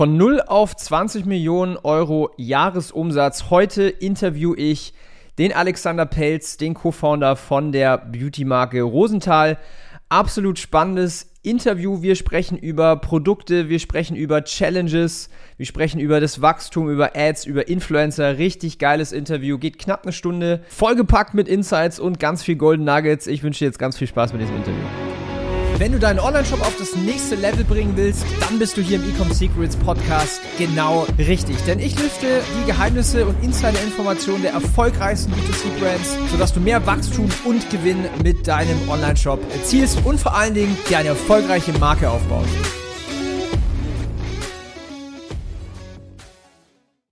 Von 0 auf 20 Millionen Euro Jahresumsatz. Heute interview ich den Alexander Pelz, den Co-Founder von der Beauty-Marke Rosenthal. Absolut spannendes Interview. Wir sprechen über Produkte, wir sprechen über Challenges, wir sprechen über das Wachstum, über Ads, über Influencer. Richtig geiles Interview. Geht knapp eine Stunde. Vollgepackt mit Insights und ganz viel Golden Nuggets. Ich wünsche dir jetzt ganz viel Spaß mit diesem Interview. Wenn du deinen Online-Shop auf das nächste Level bringen willst, dann bist du hier im Ecom Secrets Podcast genau richtig. Denn ich lüfte die Geheimnisse und Insider-Informationen der erfolgreichsten B2C-Brands, sodass du mehr Wachstum und Gewinn mit deinem Online-Shop erzielst und vor allen Dingen dir eine erfolgreiche Marke aufbaust.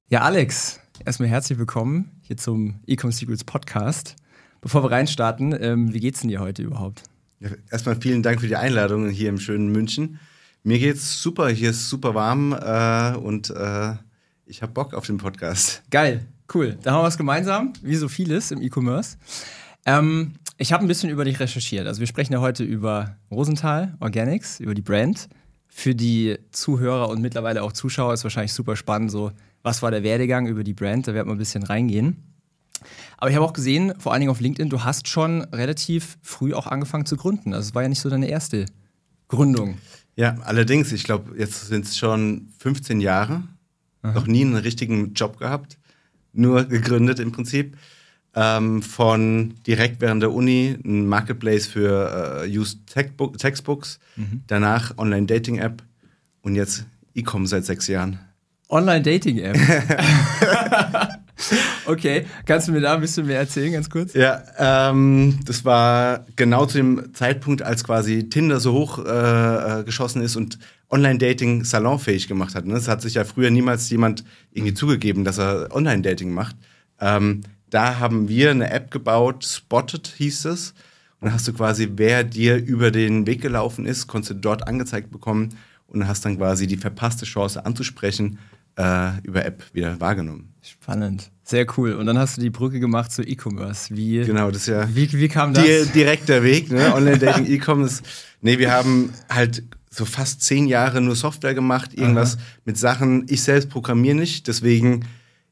Ja, Alex, erstmal herzlich willkommen hier zum Ecom Secrets Podcast. Bevor wir reinstarten, ähm, wie geht's denn dir heute überhaupt? Ja, erstmal vielen Dank für die Einladung hier im schönen München. Mir geht's super, hier ist super warm äh, und äh, ich habe Bock auf den Podcast. Geil, cool. Da haben wir was gemeinsam, wie so vieles im E-Commerce. Ähm, ich habe ein bisschen über dich recherchiert. Also wir sprechen ja heute über Rosenthal Organics, über die Brand. Für die Zuhörer und mittlerweile auch Zuschauer ist wahrscheinlich super spannend, so was war der Werdegang über die Brand, da werden wir ein bisschen reingehen. Aber ich habe auch gesehen, vor allen Dingen auf LinkedIn, du hast schon relativ früh auch angefangen zu gründen. Also es war ja nicht so deine erste Gründung. Ja, allerdings, ich glaube, jetzt sind es schon 15 Jahre. Aha. Noch nie einen richtigen Job gehabt. Nur gegründet im Prinzip. Ähm, von direkt während der Uni ein Marketplace für äh, Used Textbooks, mhm. danach Online-Dating-App und jetzt E-Com seit sechs Jahren. Online-Dating-App? Okay, kannst du mir da ein bisschen mehr erzählen, ganz kurz? Ja, ähm, das war genau zu dem Zeitpunkt, als quasi Tinder so hoch äh, äh geschossen ist und Online-Dating salonfähig gemacht hat. Ne? Es hat sich ja früher niemals jemand irgendwie zugegeben, dass er Online-Dating macht. Ähm, da haben wir eine App gebaut, Spotted hieß es. Und da hast du quasi, wer dir über den Weg gelaufen ist, konntest du dort angezeigt bekommen und hast dann quasi die verpasste Chance anzusprechen äh, über App wieder wahrgenommen. Spannend. Sehr cool. Und dann hast du die Brücke gemacht zu E-Commerce. Wie, genau, das ist ja. Wie, wie kam das? Die, direkt der Weg, ne? Online-Dating, E-Commerce. Nee, wir haben halt so fast zehn Jahre nur Software gemacht, irgendwas Aha. mit Sachen. Ich selbst programmiere nicht, deswegen,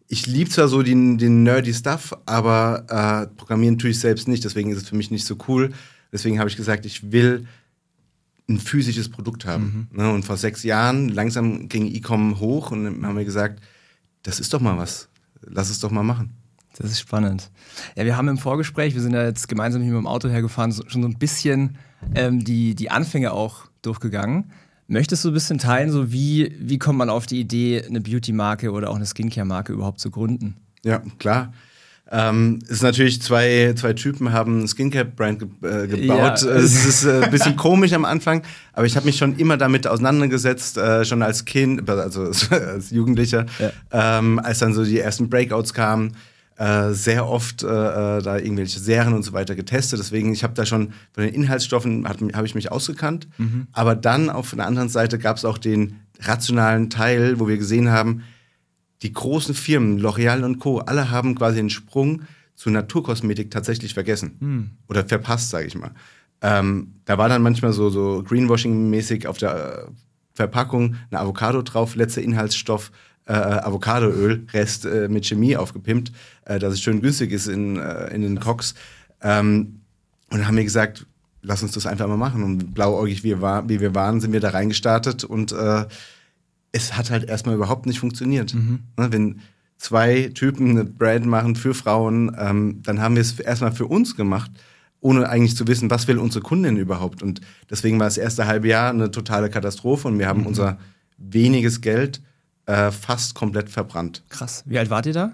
ich liebe zwar so den, den nerdy Stuff, aber äh, programmieren tue ich selbst nicht, deswegen ist es für mich nicht so cool. Deswegen habe ich gesagt, ich will ein physisches Produkt haben. Mhm. Ne? Und vor sechs Jahren, langsam ging E-Com hoch und dann haben wir gesagt, das ist doch mal was lass es doch mal machen. Das ist spannend. Ja, wir haben im Vorgespräch, wir sind ja jetzt gemeinsam hier mit dem Auto hergefahren, so, schon so ein bisschen ähm, die, die Anfänge auch durchgegangen. Möchtest du ein bisschen teilen, so wie, wie kommt man auf die Idee, eine Beauty-Marke oder auch eine Skincare-Marke überhaupt zu gründen? Ja, klar. Ähm, ist natürlich zwei, zwei Typen haben Skincare-Brand ge äh, gebaut. Ja. Es ist äh, ein bisschen komisch am Anfang, aber ich habe mich schon immer damit auseinandergesetzt, äh, schon als Kind, also als Jugendlicher, ja. ähm, als dann so die ersten Breakouts kamen. Äh, sehr oft äh, äh, da irgendwelche Serien und so weiter getestet. Deswegen, ich habe da schon von den Inhaltsstoffen habe ich mich ausgekannt. Mhm. Aber dann auf der anderen Seite gab es auch den rationalen Teil, wo wir gesehen haben, die großen Firmen, L'Oreal und Co., alle haben quasi den Sprung zu Naturkosmetik tatsächlich vergessen. Hm. Oder verpasst, sage ich mal. Ähm, da war dann manchmal so, so Greenwashing-mäßig auf der äh, Verpackung eine Avocado drauf, letzter Inhaltsstoff, äh, Avocadoöl, Rest äh, mit Chemie aufgepimpt, äh, dass es schön günstig ist in, äh, in den Cox. Ähm, und dann haben wir gesagt, lass uns das einfach mal machen. Und blauäugig wie wir, war, wie wir waren, sind wir da reingestartet und äh, es hat halt erstmal überhaupt nicht funktioniert. Mhm. Ne, wenn zwei Typen eine Brand machen für Frauen, ähm, dann haben wir es erstmal für uns gemacht, ohne eigentlich zu wissen, was will unsere Kundin überhaupt. Und deswegen war das erste halbe Jahr eine totale Katastrophe und wir haben mhm. unser weniges Geld äh, fast komplett verbrannt. Krass. Wie alt wart ihr da?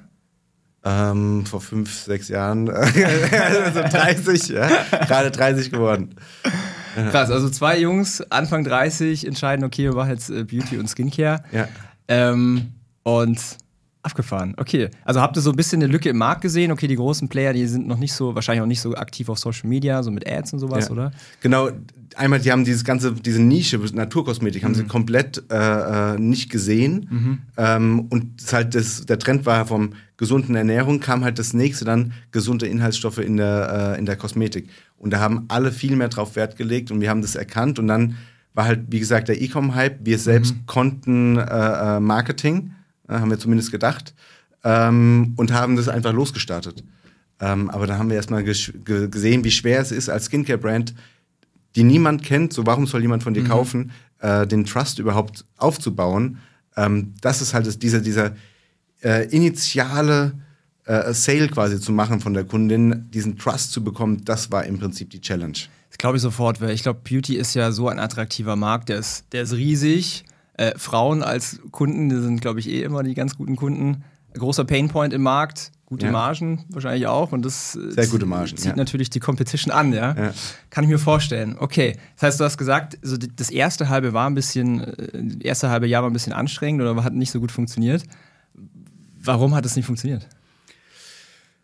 Ähm, vor fünf, sechs Jahren, also 30, ja, gerade 30 geworden. Krass, also zwei Jungs, Anfang 30, entscheiden, okay, wir machen jetzt äh, Beauty und Skincare. Ja. Ähm, und abgefahren. Okay. Also habt ihr so ein bisschen eine Lücke im Markt gesehen? Okay, die großen Player, die sind noch nicht so, wahrscheinlich auch nicht so aktiv auf Social Media, so mit Ads und sowas, ja. oder? Genau. Einmal, die haben dieses ganze, diese Nische, Naturkosmetik, mhm. haben sie komplett äh, äh, nicht gesehen. Mhm. Ähm, und halt das, der Trend war vom gesunden Ernährung, kam halt das nächste dann gesunde Inhaltsstoffe in der, äh, in der Kosmetik. Und da haben alle viel mehr drauf Wert gelegt und wir haben das erkannt und dann war halt, wie gesagt, der E-Com-Hype. Wir selbst mhm. konnten äh, äh Marketing, haben wir zumindest gedacht, ähm, und haben das einfach losgestartet. Ähm, aber da haben wir erstmal gesehen, wie schwer es ist, als Skincare-Brand, die niemand kennt, so warum soll jemand von dir mhm. kaufen, äh, den Trust überhaupt aufzubauen. Ähm, das ist halt dieser, dieser äh, initiale äh, Sale quasi zu machen von der Kundin, diesen Trust zu bekommen, das war im Prinzip die Challenge. Das glaube ich sofort, weil ich glaube, Beauty ist ja so ein attraktiver Markt, der ist, der ist riesig. Äh, Frauen als Kunden, die sind, glaube ich, eh immer die ganz guten Kunden. Großer Painpoint im Markt, gute ja. Margen wahrscheinlich auch. Und das äh, Sehr gute Margen, zieht ja. natürlich die Competition an, ja? ja? Kann ich mir vorstellen. Okay, das heißt, du hast gesagt, so das erste halbe war ein bisschen, das äh, erste halbe Jahr war ein bisschen anstrengend oder hat nicht so gut funktioniert. Warum hat es nicht funktioniert?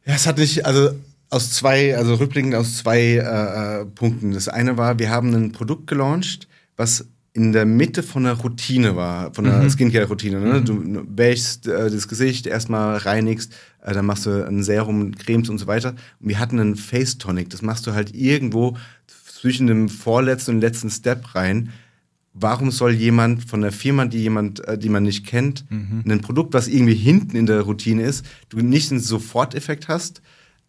Ja, es hat nicht, also aus zwei, also rückblickend aus zwei äh, äh, Punkten. Das eine war, wir haben ein Produkt gelauncht, was in der Mitte von der Routine war, von der mhm. Skincare-Routine. Ne? Mhm. Du wäschst äh, das Gesicht, erstmal reinigst, äh, dann machst du ein Serum, Cremes und so weiter. Und wir hatten einen Face Tonic. Das machst du halt irgendwo zwischen dem vorletzten und letzten Step rein warum soll jemand von der Firma, die jemand, äh, die man nicht kennt, mhm. ein Produkt, was irgendwie hinten in der Routine ist, du nicht einen Soforteffekt hast,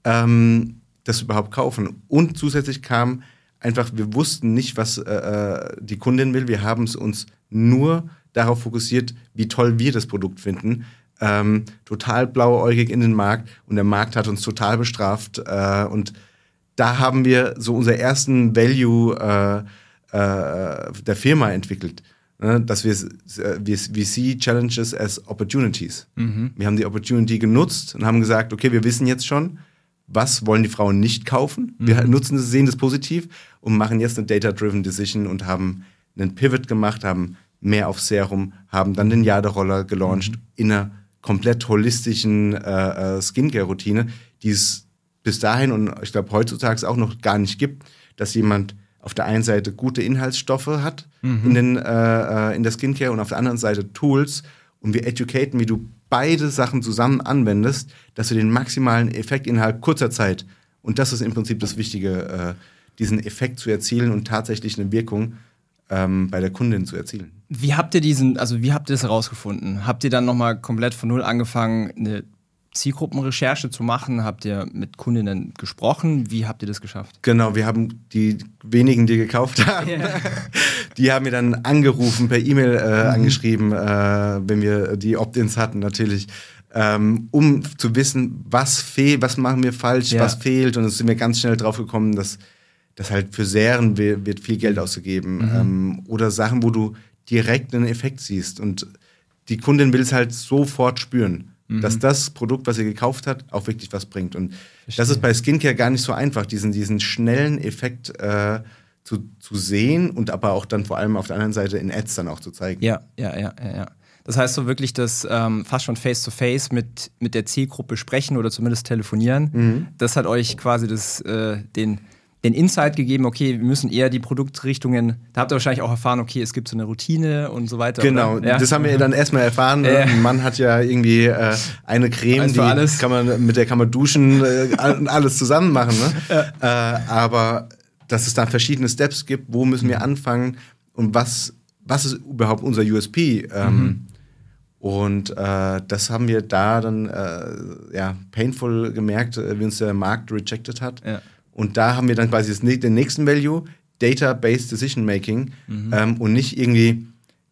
ähm, das überhaupt kaufen. Und zusätzlich kam einfach, wir wussten nicht, was äh, äh die Kundin will. Wir haben es uns nur darauf fokussiert, wie toll wir das Produkt finden. Ähm, total blauäugig in den Markt und der Markt hat uns total bestraft. Äh, und da haben wir so unser ersten Value äh, äh, der Firma entwickelt. Ne? Dass wir, wir, wir see Challenges as Opportunities. Mhm. Wir haben die Opportunity genutzt und haben gesagt, okay, wir wissen jetzt schon, was wollen die Frauen nicht kaufen. Mhm. Wir nutzen das, sehen das positiv und machen jetzt eine Data-Driven Decision und haben einen Pivot gemacht, haben mehr auf Serum, haben dann den Jaderoller gelauncht mhm. in einer komplett holistischen äh, äh, Skincare-Routine, die es bis dahin und ich glaube heutzutage auch noch gar nicht gibt, dass jemand auf der einen Seite gute Inhaltsstoffe hat mhm. in, den, äh, äh, in der Skincare und auf der anderen Seite Tools und wir educaten, wie du beide Sachen zusammen anwendest, dass du den maximalen Effekt innerhalb kurzer Zeit und das ist im Prinzip das Wichtige, äh, diesen Effekt zu erzielen und tatsächlich eine Wirkung ähm, bei der Kundin zu erzielen. Wie habt ihr diesen, also wie habt ihr das herausgefunden? Habt ihr dann nochmal komplett von null angefangen, eine Zielgruppenrecherche zu machen? Habt ihr mit Kundinnen gesprochen? Wie habt ihr das geschafft? Genau, wir haben die wenigen, die gekauft haben, yeah. die haben mir dann angerufen, per E-Mail äh, mhm. angeschrieben, äh, wenn wir die Opt-ins hatten natürlich. Ähm, um zu wissen, was fehlt, was machen wir falsch, ja. was fehlt. Und es sind wir ganz schnell drauf gekommen, dass, dass halt für Serien wird viel Geld ausgegeben. Mhm. Ähm, oder Sachen, wo du direkt einen Effekt siehst. Und die Kundin will es halt sofort spüren mhm. dass das Produkt, was ihr gekauft hat, auch wirklich was bringt. Und Verstehe. das ist bei Skincare gar nicht so einfach, diesen, diesen schnellen Effekt äh, zu, zu sehen und aber auch dann vor allem auf der anderen Seite in Ads dann auch zu zeigen. Ja, ja, ja, ja. ja. Das heißt so wirklich das ähm, fast schon face-to-face -face mit, mit der Zielgruppe sprechen oder zumindest telefonieren. Mhm. Das hat euch quasi das, äh, den, den Insight gegeben, okay, wir müssen eher die Produktrichtungen, da habt ihr wahrscheinlich auch erfahren, okay, es gibt so eine Routine und so weiter. Genau, ja. das haben wir dann erstmal erfahren. Ne? Ein Mann hat ja irgendwie äh, eine Creme, die alles. kann man, mit der kann man duschen äh, alles zusammen machen. Ne? Ja. Äh, aber dass es da verschiedene Steps gibt, wo müssen wir mhm. anfangen und was, was ist überhaupt unser USP? Ähm, mhm. Und äh, das haben wir da dann äh, ja, painful gemerkt, äh, wie uns der Markt rejected hat. Ja. Und da haben wir dann quasi das, den nächsten Value, Data-Based Decision Making mhm. ähm, und nicht irgendwie,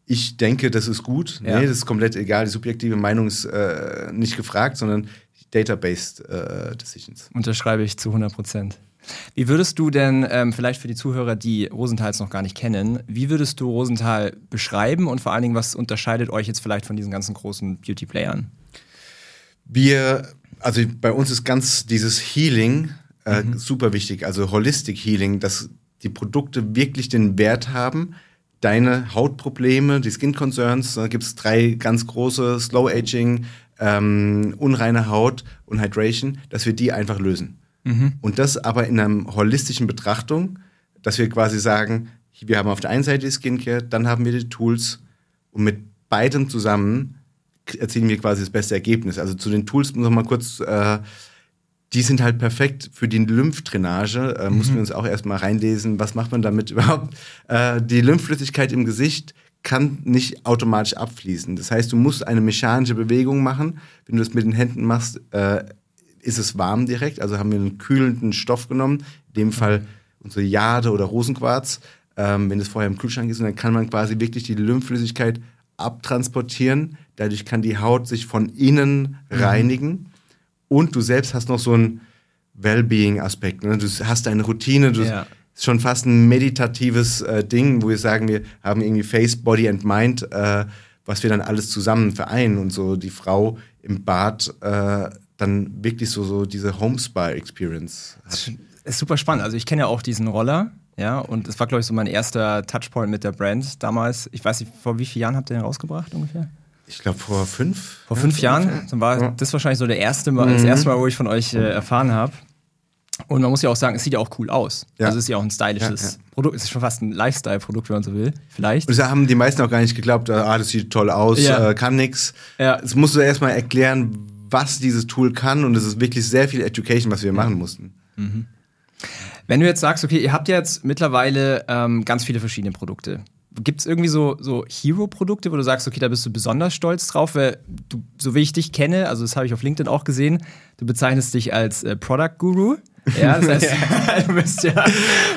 ich denke, das ist gut. Ja. Nee, das ist komplett egal. Die subjektive Meinung ist äh, nicht gefragt, sondern Data-Based äh, Decisions. Unterschreibe ich zu 100 Prozent. Wie würdest du denn, ähm, vielleicht für die Zuhörer, die Rosenthals noch gar nicht kennen, wie würdest du Rosenthal beschreiben und vor allen Dingen, was unterscheidet euch jetzt vielleicht von diesen ganzen großen Beauty-Playern? Wir, also bei uns ist ganz dieses Healing äh, mhm. super wichtig. Also Holistic Healing, dass die Produkte wirklich den Wert haben, deine Hautprobleme, die Skin Concerns, da gibt es drei ganz große, Slow Aging, ähm, unreine Haut und Hydration, dass wir die einfach lösen. Mhm. Und das aber in einer holistischen Betrachtung, dass wir quasi sagen, wir haben auf der einen Seite die Skincare, dann haben wir die Tools und mit beidem zusammen erzielen wir quasi das beste Ergebnis. Also zu den Tools noch mal kurz äh, die sind halt perfekt für die Lymphdrainage. Äh, mhm. Mussten wir uns auch erstmal reinlesen, was macht man damit überhaupt. Äh, die Lymphflüssigkeit im Gesicht kann nicht automatisch abfließen. Das heißt, du musst eine mechanische Bewegung machen. Wenn du das mit den Händen machst, äh, ist es warm direkt. Also haben wir einen kühlenden Stoff genommen, in dem Fall unsere Jade oder Rosenquarz. Ähm, wenn es vorher im Kühlschrank ist, dann kann man quasi wirklich die Lymphflüssigkeit abtransportieren. Dadurch kann die Haut sich von innen mhm. reinigen. Und du selbst hast noch so einen Wellbeing-Aspekt. Ne? Du hast eine Routine, du ja. ist schon fast ein meditatives äh, Ding, wo wir sagen, wir haben irgendwie Face, Body and Mind, äh, was wir dann alles zusammen vereinen und so die Frau im Bad äh, dann wirklich so, so diese Homespa-Experience hat. Das ist super spannend. Also ich kenne ja auch diesen Roller, ja, und es war, glaube ich, so mein erster Touchpoint mit der Brand damals. Ich weiß nicht, vor wie vielen Jahren habt ihr den rausgebracht ungefähr? Ich glaube vor fünf. Vor fünf ja, Jahren. Dann war ja. das wahrscheinlich so der erste Mal, mhm. das erste Mal, wo ich von euch äh, erfahren habe. Und man muss ja auch sagen, es sieht ja auch cool aus. Ja. Also es ist ja auch ein stylisches ja, ja. Produkt. Es ist schon fast ein Lifestyle-Produkt, wenn man so will. Vielleicht. Und da haben die meisten auch gar nicht geglaubt, ah, das sieht toll aus, äh, kann nix. Ja. Es musst du erstmal erklären, was dieses Tool kann. Und es ist wirklich sehr viel Education, was wir machen mussten. Mhm. Wenn du jetzt sagst, okay, ihr habt jetzt mittlerweile ähm, ganz viele verschiedene Produkte gibt es irgendwie so, so Hero-Produkte, wo du sagst, okay, da bist du besonders stolz drauf? Weil du, so wie ich dich kenne, also das habe ich auf LinkedIn auch gesehen, du bezeichnest dich als äh, Product Guru. Ja, das heißt, du bist ja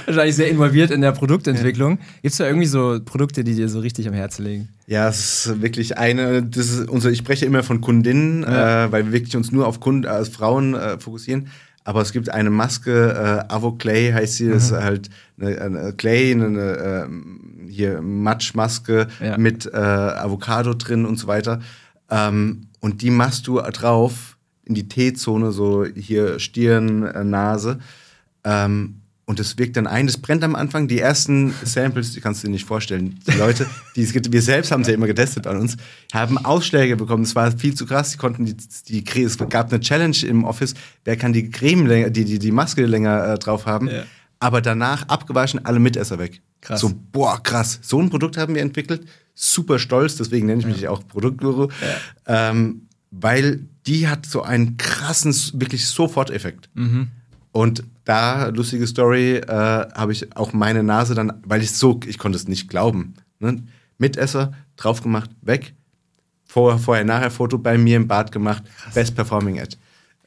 wahrscheinlich sehr involviert in der Produktentwicklung. Gibt es da irgendwie so Produkte, die dir so richtig am Herzen liegen? Ja, es ist wirklich eine, das ist unser, ich spreche immer von Kundinnen, ja. äh, weil wir wirklich uns nur auf Kunden, als Frauen äh, fokussieren. Aber es gibt eine Maske, äh, Avo Clay heißt sie, mhm. das ist halt eine, eine Clay, eine, eine äh, hier Matschmaske ja. mit äh, Avocado drin und so weiter. Ähm, und die machst du drauf in die T-Zone, so hier Stirn, äh, Nase. Ähm, und es wirkt dann ein, das brennt am Anfang. Die ersten Samples, die kannst du dir nicht vorstellen. Die Leute, die, wir selbst haben sie ja immer getestet an uns, haben Ausschläge bekommen. Es war viel zu krass. Die konnten die, die es gab eine Challenge im Office. Wer kann die Creme länger, die, die, die Maske länger äh, drauf haben? Ja. Aber danach abgewaschen, alle Mitesser weg. Krass. So, boah, krass. So ein Produkt haben wir entwickelt. Super stolz, deswegen nenne ich mich ja. auch Produktguru. Ähm, weil die hat so einen krassen, wirklich Soforteffekt. Mhm. Und da, lustige Story, äh, habe ich auch meine Nase dann, weil ich so, ich konnte es nicht glauben. Ne? Mitesser, drauf gemacht, weg. Vor, vorher, nachher Foto bei mir im Bad gemacht. Krass. Best Performing Ad.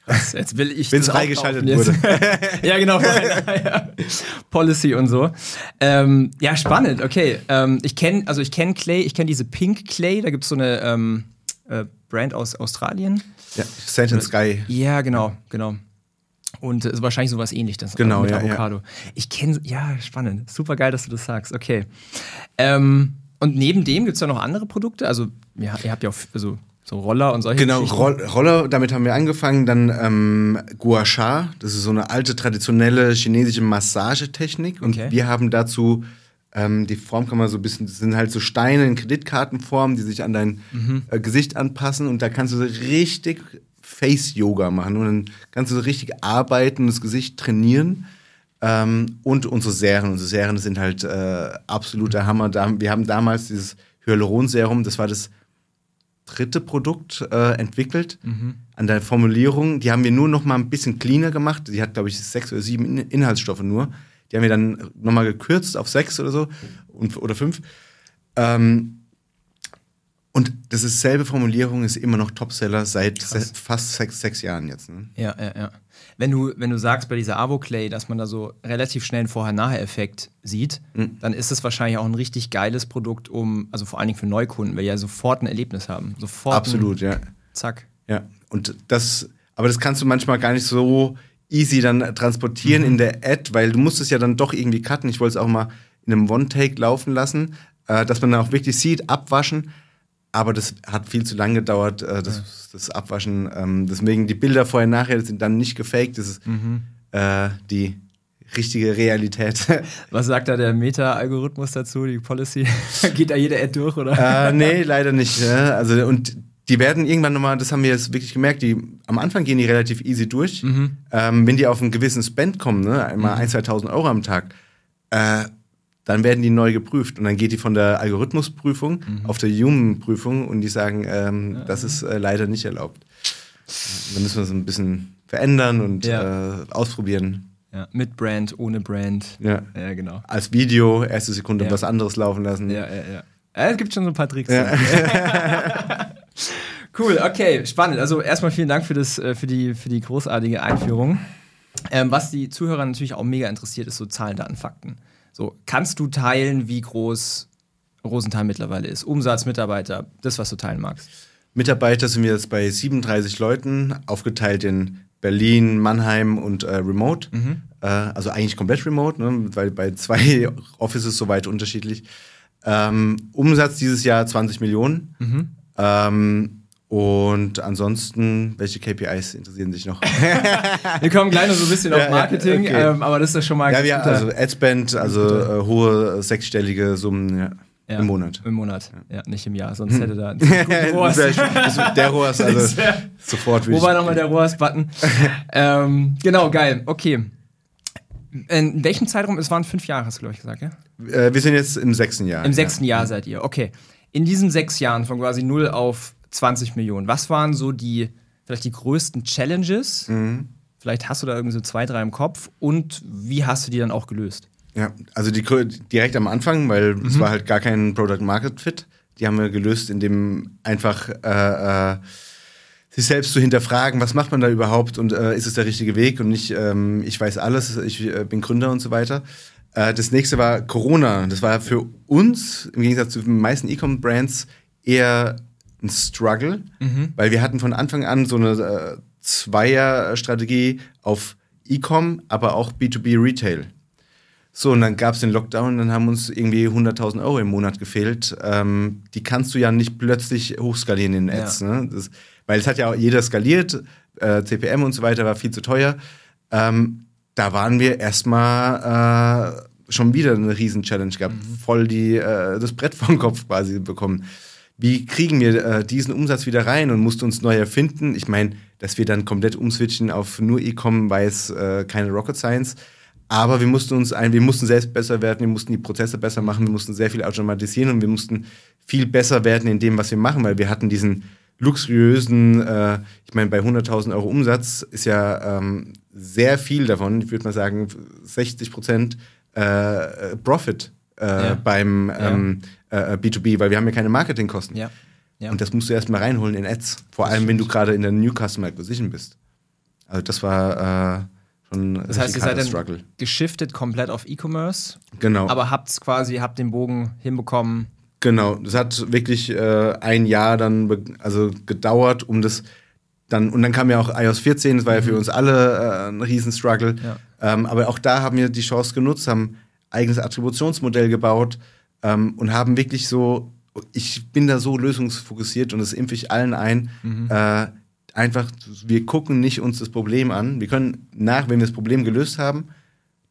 Krass, jetzt will ich. Wenn es freigeschaltet wurde. ja, genau. Policy und so. Ähm, ja, spannend, okay. Ähm, ich kenne, also ich kenne Clay, ich kenne diese Pink Clay, da gibt es so eine ähm, äh, Brand aus Australien. Ja, Sand and Sky. Ja, genau, genau. Und ist wahrscheinlich sowas ähnliches. Genau, mit ja, Avocado. Ja. Ich kenne, ja, spannend. Super geil, dass du das sagst. Okay. Ähm, und neben dem gibt es ja noch andere Produkte. Also, ja, ihr habt ja auch also, so Roller und solche Genau, Roll, Roller, damit haben wir angefangen. Dann ähm, Gua Sha, das ist so eine alte traditionelle chinesische Massagetechnik. Und okay. wir haben dazu, ähm, die Form kann man so ein bisschen, das sind halt so Steine in Kreditkartenform, die sich an dein mhm. äh, Gesicht anpassen. Und da kannst du so richtig Face-Yoga machen und dann kannst du so richtig arbeiten, das Gesicht trainieren. Ähm, und unsere Serien. Unsere Serien sind halt äh, absoluter Hammer. Wir haben damals dieses Hyaluronserum, das war das dritte Produkt äh, entwickelt. Mhm. An der Formulierung, die haben wir nur noch mal ein bisschen cleaner gemacht. Die hat, glaube ich, sechs oder sieben Inhaltsstoffe nur. Die haben wir dann noch mal gekürzt auf sechs oder so und, oder fünf. Ähm, und das ist selbe Formulierung, ist immer noch Topseller seit se fast sechs, sechs Jahren jetzt. Ne? Ja, ja, ja. Wenn du, wenn du sagst bei dieser Avo-Clay, dass man da so relativ schnell einen Vorher-Nachher-Effekt sieht, mhm. dann ist es wahrscheinlich auch ein richtig geiles Produkt, um, also vor allen Dingen für Neukunden, weil die ja sofort ein Erlebnis haben. Sofort. Absolut, ein, ja. Zack. Ja, und das, aber das kannst du manchmal gar nicht so easy dann transportieren mhm. in der Ad, weil du musst es ja dann doch irgendwie cutten. Ich wollte es auch mal in einem One-Take laufen lassen, äh, dass man dann auch wirklich sieht, abwaschen aber das hat viel zu lange gedauert, äh, das, ja. das Abwaschen. Ähm, deswegen die Bilder vorher nachher sind dann nicht gefaked. Das ist mhm. äh, die richtige Realität. Was sagt da der Meta-Algorithmus dazu, die Policy? Geht da jede Ad durch, oder? Äh, nee, leider nicht. Ne? Also, und die werden irgendwann nochmal, das haben wir jetzt wirklich gemerkt, die, am Anfang gehen die relativ easy durch. Mhm. Ähm, wenn die auf einen gewissen Spend kommen, ne, einmal mhm. 1.000, 2.000 Euro am Tag, äh, dann werden die neu geprüft und dann geht die von der Algorithmusprüfung mhm. auf der Human-Prüfung und die sagen, ähm, ja. das ist äh, leider nicht erlaubt. Dann müssen wir so ein bisschen verändern und ja. äh, ausprobieren. Ja, mit Brand, ohne Brand. Ja. ja, genau. Als Video, erste Sekunde was anderes laufen lassen. Ja, ja, ja. Es gibt schon so ein paar Tricks. Cool, okay, spannend. Also erstmal vielen Dank für, das, äh, für, die, für die großartige Einführung. Ähm, was die Zuhörer natürlich auch mega interessiert, ist so Zahlen, Daten, Fakten. So, kannst du teilen, wie groß Rosenthal mittlerweile ist? Umsatz, Mitarbeiter, das, was du teilen magst. Mitarbeiter sind wir jetzt bei 37 Leuten, aufgeteilt in Berlin, Mannheim und äh, Remote. Mhm. Äh, also eigentlich komplett Remote, ne? weil bei zwei Offices so weit unterschiedlich. Ähm, Umsatz dieses Jahr 20 Millionen. Mhm. Ähm, und ansonsten, welche KPIs interessieren sich noch? wir kommen gleich noch so ein bisschen ja, auf Marketing, okay. ähm, aber das ist ja schon mal Ja, wir, also Adspend, also äh, hohe sechsstellige Summen ja, ja, im Monat. Im Monat, ja. nicht im Jahr, sonst hätte da Rohrs. der Rohrs, also sofort Wo war nochmal der Rohrs-Button? ähm, genau, geil, okay. In welchem Zeitraum? Es waren fünf Jahre, hast du, glaube ich, gesagt, ja? Äh, wir sind jetzt im sechsten Jahr. Im sechsten Jahr seid ihr, okay. In diesen sechs Jahren von quasi null auf 20 Millionen. Was waren so die, vielleicht die größten Challenges? Mhm. Vielleicht hast du da irgendwie so zwei, drei im Kopf. Und wie hast du die dann auch gelöst? Ja, also die, direkt am Anfang, weil mhm. es war halt gar kein Product Market Fit. Die haben wir gelöst, indem einfach äh, äh, sich selbst zu hinterfragen, was macht man da überhaupt und äh, ist es der richtige Weg und nicht, ähm, ich weiß alles, ich äh, bin Gründer und so weiter. Äh, das nächste war Corona. Das war für uns im Gegensatz zu den meisten E-Com-Brands eher ein Struggle, mhm. weil wir hatten von Anfang an so eine äh, Zweier-Strategie auf E-Com, aber auch B2B Retail. So, und dann gab es den Lockdown, dann haben uns irgendwie 100.000 Euro im Monat gefehlt. Ähm, die kannst du ja nicht plötzlich hochskalieren in Ads, ja. ne? Das, weil es hat ja auch jeder skaliert, äh, CPM und so weiter war viel zu teuer. Ähm, da waren wir erstmal äh, schon wieder eine Riesen-Challenge gehabt, mhm. voll die, äh, das Brett vom Kopf quasi bekommen wie kriegen wir äh, diesen Umsatz wieder rein und mussten uns neu erfinden. Ich meine, dass wir dann komplett umswitchen auf nur E-Com, weiß äh, keine Rocket Science. Aber wir mussten uns ein, wir mussten selbst besser werden, wir mussten die Prozesse besser machen, wir mussten sehr viel automatisieren und wir mussten viel besser werden in dem, was wir machen, weil wir hatten diesen luxuriösen, äh, ich meine, bei 100.000 Euro Umsatz ist ja ähm, sehr viel davon, ich würde mal sagen 60 Prozent äh, Profit äh, ja. beim ähm, äh, B2B, weil wir haben ja keine Marketingkosten. Ja. ja. Und das musst du erstmal reinholen in Ads. Vor allem, wenn du gerade in der New Customer Acquisition bist. Also das war äh, schon Das heißt, ihr seid dann Struggle. geschiftet komplett auf E-Commerce. Genau. Aber habt es quasi, habt den Bogen hinbekommen. Genau, das hat wirklich äh, ein Jahr dann also gedauert, um das dann, und dann kam ja auch iOS 14, das war ja für mhm. uns alle äh, ein Riesenstruggle. Ja. Ähm, aber auch da haben wir die Chance genutzt, haben eigenes Attributionsmodell gebaut, ähm, und haben wirklich so, ich bin da so lösungsfokussiert und das impfe ich allen ein. Mhm. Äh, einfach, wir gucken nicht uns das Problem an. Wir können nach, wenn wir das Problem gelöst haben,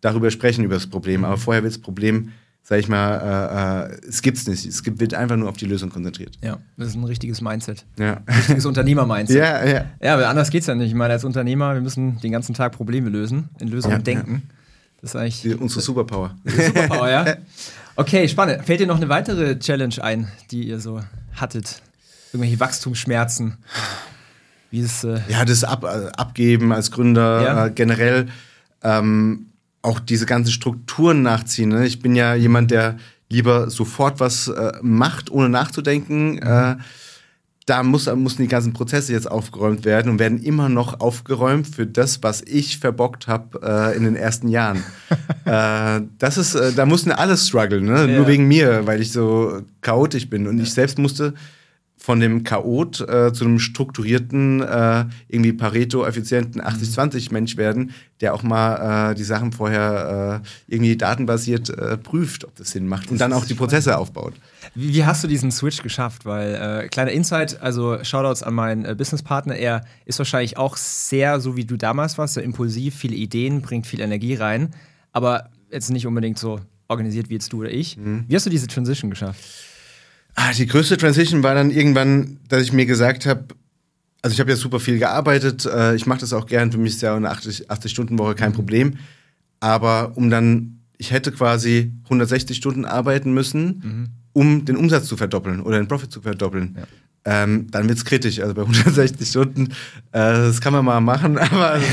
darüber sprechen, über das Problem. Mhm. Aber vorher wird das Problem, sag ich mal, äh, äh, es gibt's nicht. Es gibt, wird einfach nur auf die Lösung konzentriert. Ja, das ist ein richtiges Mindset. Ja. Ein richtiges Unternehmer-Mindset. ja, ja. Ja, aber anders geht's ja nicht. Ich meine, als Unternehmer, wir müssen den ganzen Tag Probleme lösen, in Lösungen ja, denken. Ja. Das ist eigentlich. Die, unsere Superpower. Superpower, ja. Okay, spannend. Fällt dir noch eine weitere Challenge ein, die ihr so hattet? Irgendwelche Wachstumsschmerzen? Wie ist, äh ja, das Ab äh, Abgeben als Gründer ja. äh, generell. Ähm, auch diese ganzen Strukturen nachziehen. Ne? Ich bin ja jemand, der lieber sofort was äh, macht, ohne nachzudenken. Mhm. Da muss, mussten die ganzen Prozesse jetzt aufgeräumt werden und werden immer noch aufgeräumt für das, was ich verbockt habe äh, in den ersten Jahren. äh, das ist, äh, da mussten alle strugglen, ne? Ja. nur wegen mir, weil ich so chaotisch bin. Und ja. ich selbst musste von dem Chaot äh, zu einem strukturierten, äh, irgendwie Pareto-effizienten 80-20-Mensch werden, der auch mal äh, die Sachen vorher äh, irgendwie datenbasiert äh, prüft, ob das Sinn macht und dann auch die Prozesse aufbaut. Wie, wie, hast du diesen Switch geschafft? Weil, äh, kleiner Insight, also Shoutouts an meinen äh, Businesspartner, er ist wahrscheinlich auch sehr, so wie du damals warst, sehr impulsiv, viele Ideen, bringt viel Energie rein, aber jetzt nicht unbedingt so organisiert wie jetzt du oder ich. Mhm. Wie hast du diese Transition geschafft? Ah, die größte Transition war dann irgendwann, dass ich mir gesagt habe, also ich habe ja super viel gearbeitet, äh, ich mache das auch gern, für mich ist ja eine 80-Stunden-Woche kein mhm. Problem. Aber um dann, ich hätte quasi 160 Stunden arbeiten müssen, mhm. Um den Umsatz zu verdoppeln oder den Profit zu verdoppeln. Ja. ähm, dann wird es kritisch. Also bei 160 Stunden, äh, das kann man mal machen, aber es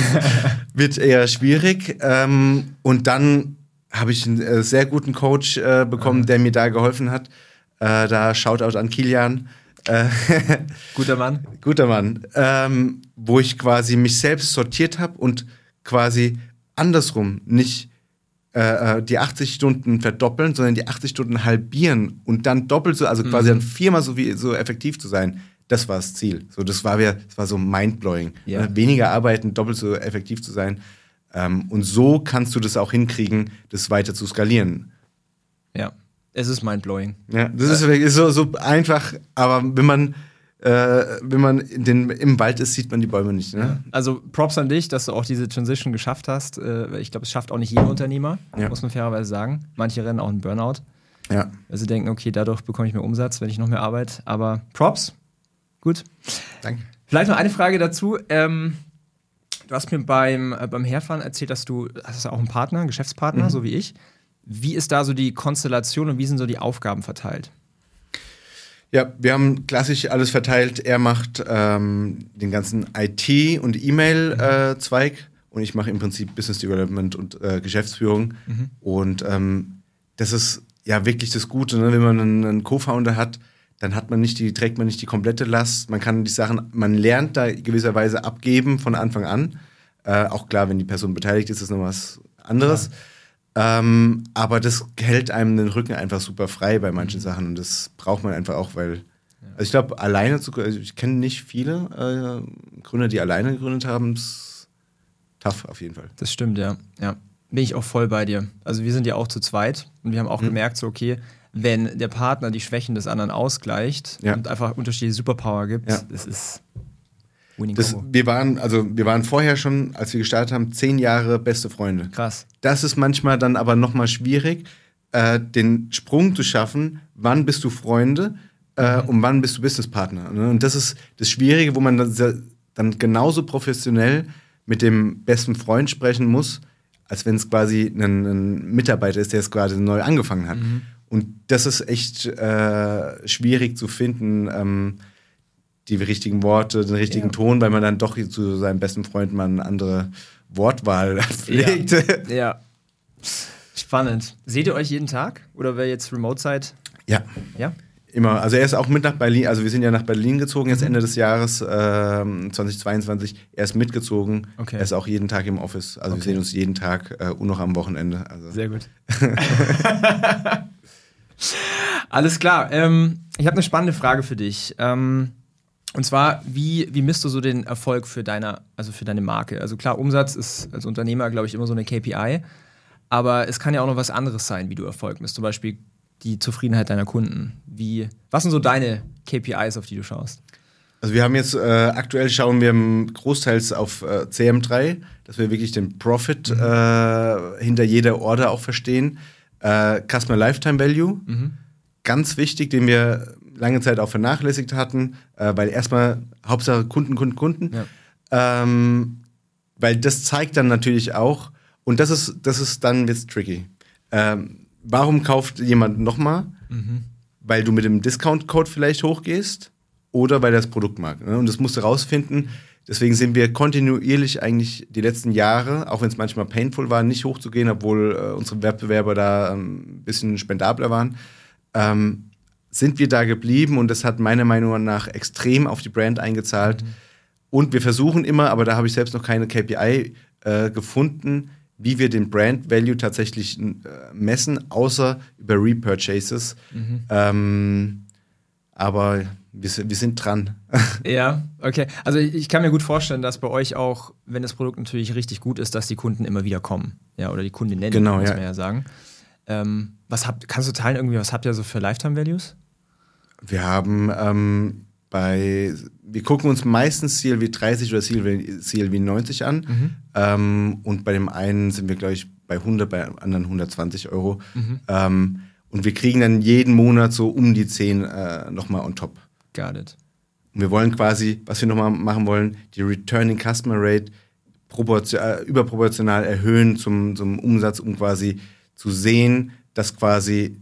wird eher schwierig. Ähm, und dann habe ich einen äh, sehr guten Coach äh, bekommen, der mir da geholfen hat. Äh, da Shoutout an Kilian. Äh, guter Mann. Guter Mann. Ähm, wo ich quasi mich selbst sortiert habe und quasi andersrum nicht äh, äh die 80 Stunden verdoppeln, sondern die 80 Stunden halbieren und dann doppelt so, also quasi mhm. dann viermal so, wie, so effektiv zu sein. Das war das Ziel. So, das war, das war so mindblowing. Ja. Ne, weniger arbeiten, doppelt so effektiv zu sein. Ähm, und so kannst du das auch hinkriegen, das weiter zu skalieren. Ja, es ist mindblowing. Ja, das äh. ist so, so einfach, aber wenn man äh, wenn man den, im Wald ist, sieht man die Bäume nicht. Ne? Also Props an dich, dass du auch diese Transition geschafft hast. Äh, ich glaube, es schafft auch nicht jeder Unternehmer, ja. muss man fairerweise sagen. Manche rennen auch einen Burnout. Ja. Weil sie denken, okay, dadurch bekomme ich mehr Umsatz, wenn ich noch mehr arbeite. Aber Props, gut. Danke. Vielleicht noch eine Frage dazu. Ähm, Du hast mir beim, äh, beim Herfahren erzählt, dass du hast auch einen Partner, einen Geschäftspartner, mhm. so wie ich. Wie ist da so die Konstellation und wie sind so die Aufgaben verteilt? Ja, wir haben klassisch alles verteilt. Er macht ähm, den ganzen IT- und E-Mail-Zweig mhm. äh, und ich mache im Prinzip Business Development und äh, Geschäftsführung. Mhm. Und ähm, das ist ja wirklich das Gute, ne? wenn man einen, einen Co-Founder hat, dann hat man nicht die, trägt man nicht die komplette Last. Man kann die Sachen, man lernt da gewisserweise abgeben von Anfang an. Äh, auch klar, wenn die Person beteiligt ist, ist noch was anderes. Ja. Ähm, aber das hält einem den Rücken einfach super frei bei manchen mhm. Sachen und das braucht man einfach auch, weil also ich glaube, alleine zu, also ich kenne nicht viele äh, Gründer, die alleine gegründet haben. Ist tough auf jeden Fall. Das stimmt, ja. ja. Bin ich auch voll bei dir. Also wir sind ja auch zu zweit und wir haben auch mhm. gemerkt, so okay, wenn der Partner die Schwächen des anderen ausgleicht ja. und einfach unterschiedliche Superpower gibt, ja. das ist Winning das, wir waren, also wir waren vorher schon, als wir gestartet haben, zehn Jahre beste Freunde. Krass. Das ist manchmal dann aber nochmal schwierig, äh, den Sprung zu schaffen, wann bist du Freunde äh, mhm. und wann bist du Businesspartner. Ne? Und das ist das Schwierige, wo man dann, dann genauso professionell mit dem besten Freund sprechen muss, als wenn es quasi ein, ein, Mitarbeiter ist, der es gerade neu angefangen hat. Mhm. Und das ist echt äh, schwierig zu finden, ähm, die richtigen Worte, den richtigen ja. Ton, weil man dann doch zu seinem besten Freund mal eine andere Wortwahl pflegt. Ja. ja. Spannend. Seht ihr euch jeden Tag? Oder wer jetzt remote seid? Ja. Ja? Immer. Also er ist auch mit nach Berlin, also wir sind ja nach Berlin gezogen jetzt mhm. Ende des Jahres äh, 2022. Er ist mitgezogen. Okay. Er ist auch jeden Tag im Office. Also okay. wir sehen uns jeden Tag äh, und noch am Wochenende. Also. Sehr gut. Alles klar. Ähm, ich habe eine spannende Frage für dich. Ähm, und zwar, wie, wie misst du so den Erfolg für deine, also für deine Marke? Also klar, Umsatz ist als Unternehmer, glaube ich, immer so eine KPI. Aber es kann ja auch noch was anderes sein, wie du Erfolg misst. Zum Beispiel die Zufriedenheit deiner Kunden. Wie, was sind so deine KPIs, auf die du schaust? Also wir haben jetzt, äh, aktuell schauen wir großteils auf äh, CM3, dass wir wirklich den Profit mhm. äh, hinter jeder Order auch verstehen. Äh, Customer Lifetime Value, mhm. ganz wichtig, den wir lange Zeit auch vernachlässigt hatten, äh, weil erstmal Hauptsache Kunden, Kunden, Kunden. Ja. Ähm, weil das zeigt dann natürlich auch, und das ist, das ist dann wird's tricky. Ähm, warum kauft jemand nochmal? Mhm. Weil du mit dem Discount-Code vielleicht hochgehst oder weil das Produkt mag. Ne? Und das musst du rausfinden. Deswegen sind wir kontinuierlich eigentlich die letzten Jahre, auch wenn es manchmal painful war, nicht hochzugehen, obwohl äh, unsere Wettbewerber da ähm, ein bisschen spendabler waren, ähm, sind wir da geblieben und das hat meiner Meinung nach extrem auf die Brand eingezahlt. Mhm. Und wir versuchen immer, aber da habe ich selbst noch keine KPI äh, gefunden, wie wir den Brand Value tatsächlich äh, messen, außer über Repurchases. Mhm. Ähm, aber wir, wir sind dran. ja, okay. Also ich kann mir gut vorstellen, dass bei euch auch, wenn das Produkt natürlich richtig gut ist, dass die Kunden immer wieder kommen. Ja, oder die Kundinnen, genau, muss ja. man ja sagen. Ähm, was habt, kannst du teilen irgendwie, was habt ihr so für Lifetime Values? Wir haben ähm, bei, wir gucken uns meistens CLW 30 oder CLW 90 an. Mhm. Ähm, und bei dem einen sind wir, glaube ich, bei 100, bei anderen 120 Euro. Mhm. Ähm, und wir kriegen dann jeden Monat so um die 10 äh, nochmal on top. Got it. Und wir wollen quasi, was wir nochmal machen wollen, die Returning Customer Rate äh, überproportional erhöhen zum, zum Umsatz, um quasi zu sehen, dass quasi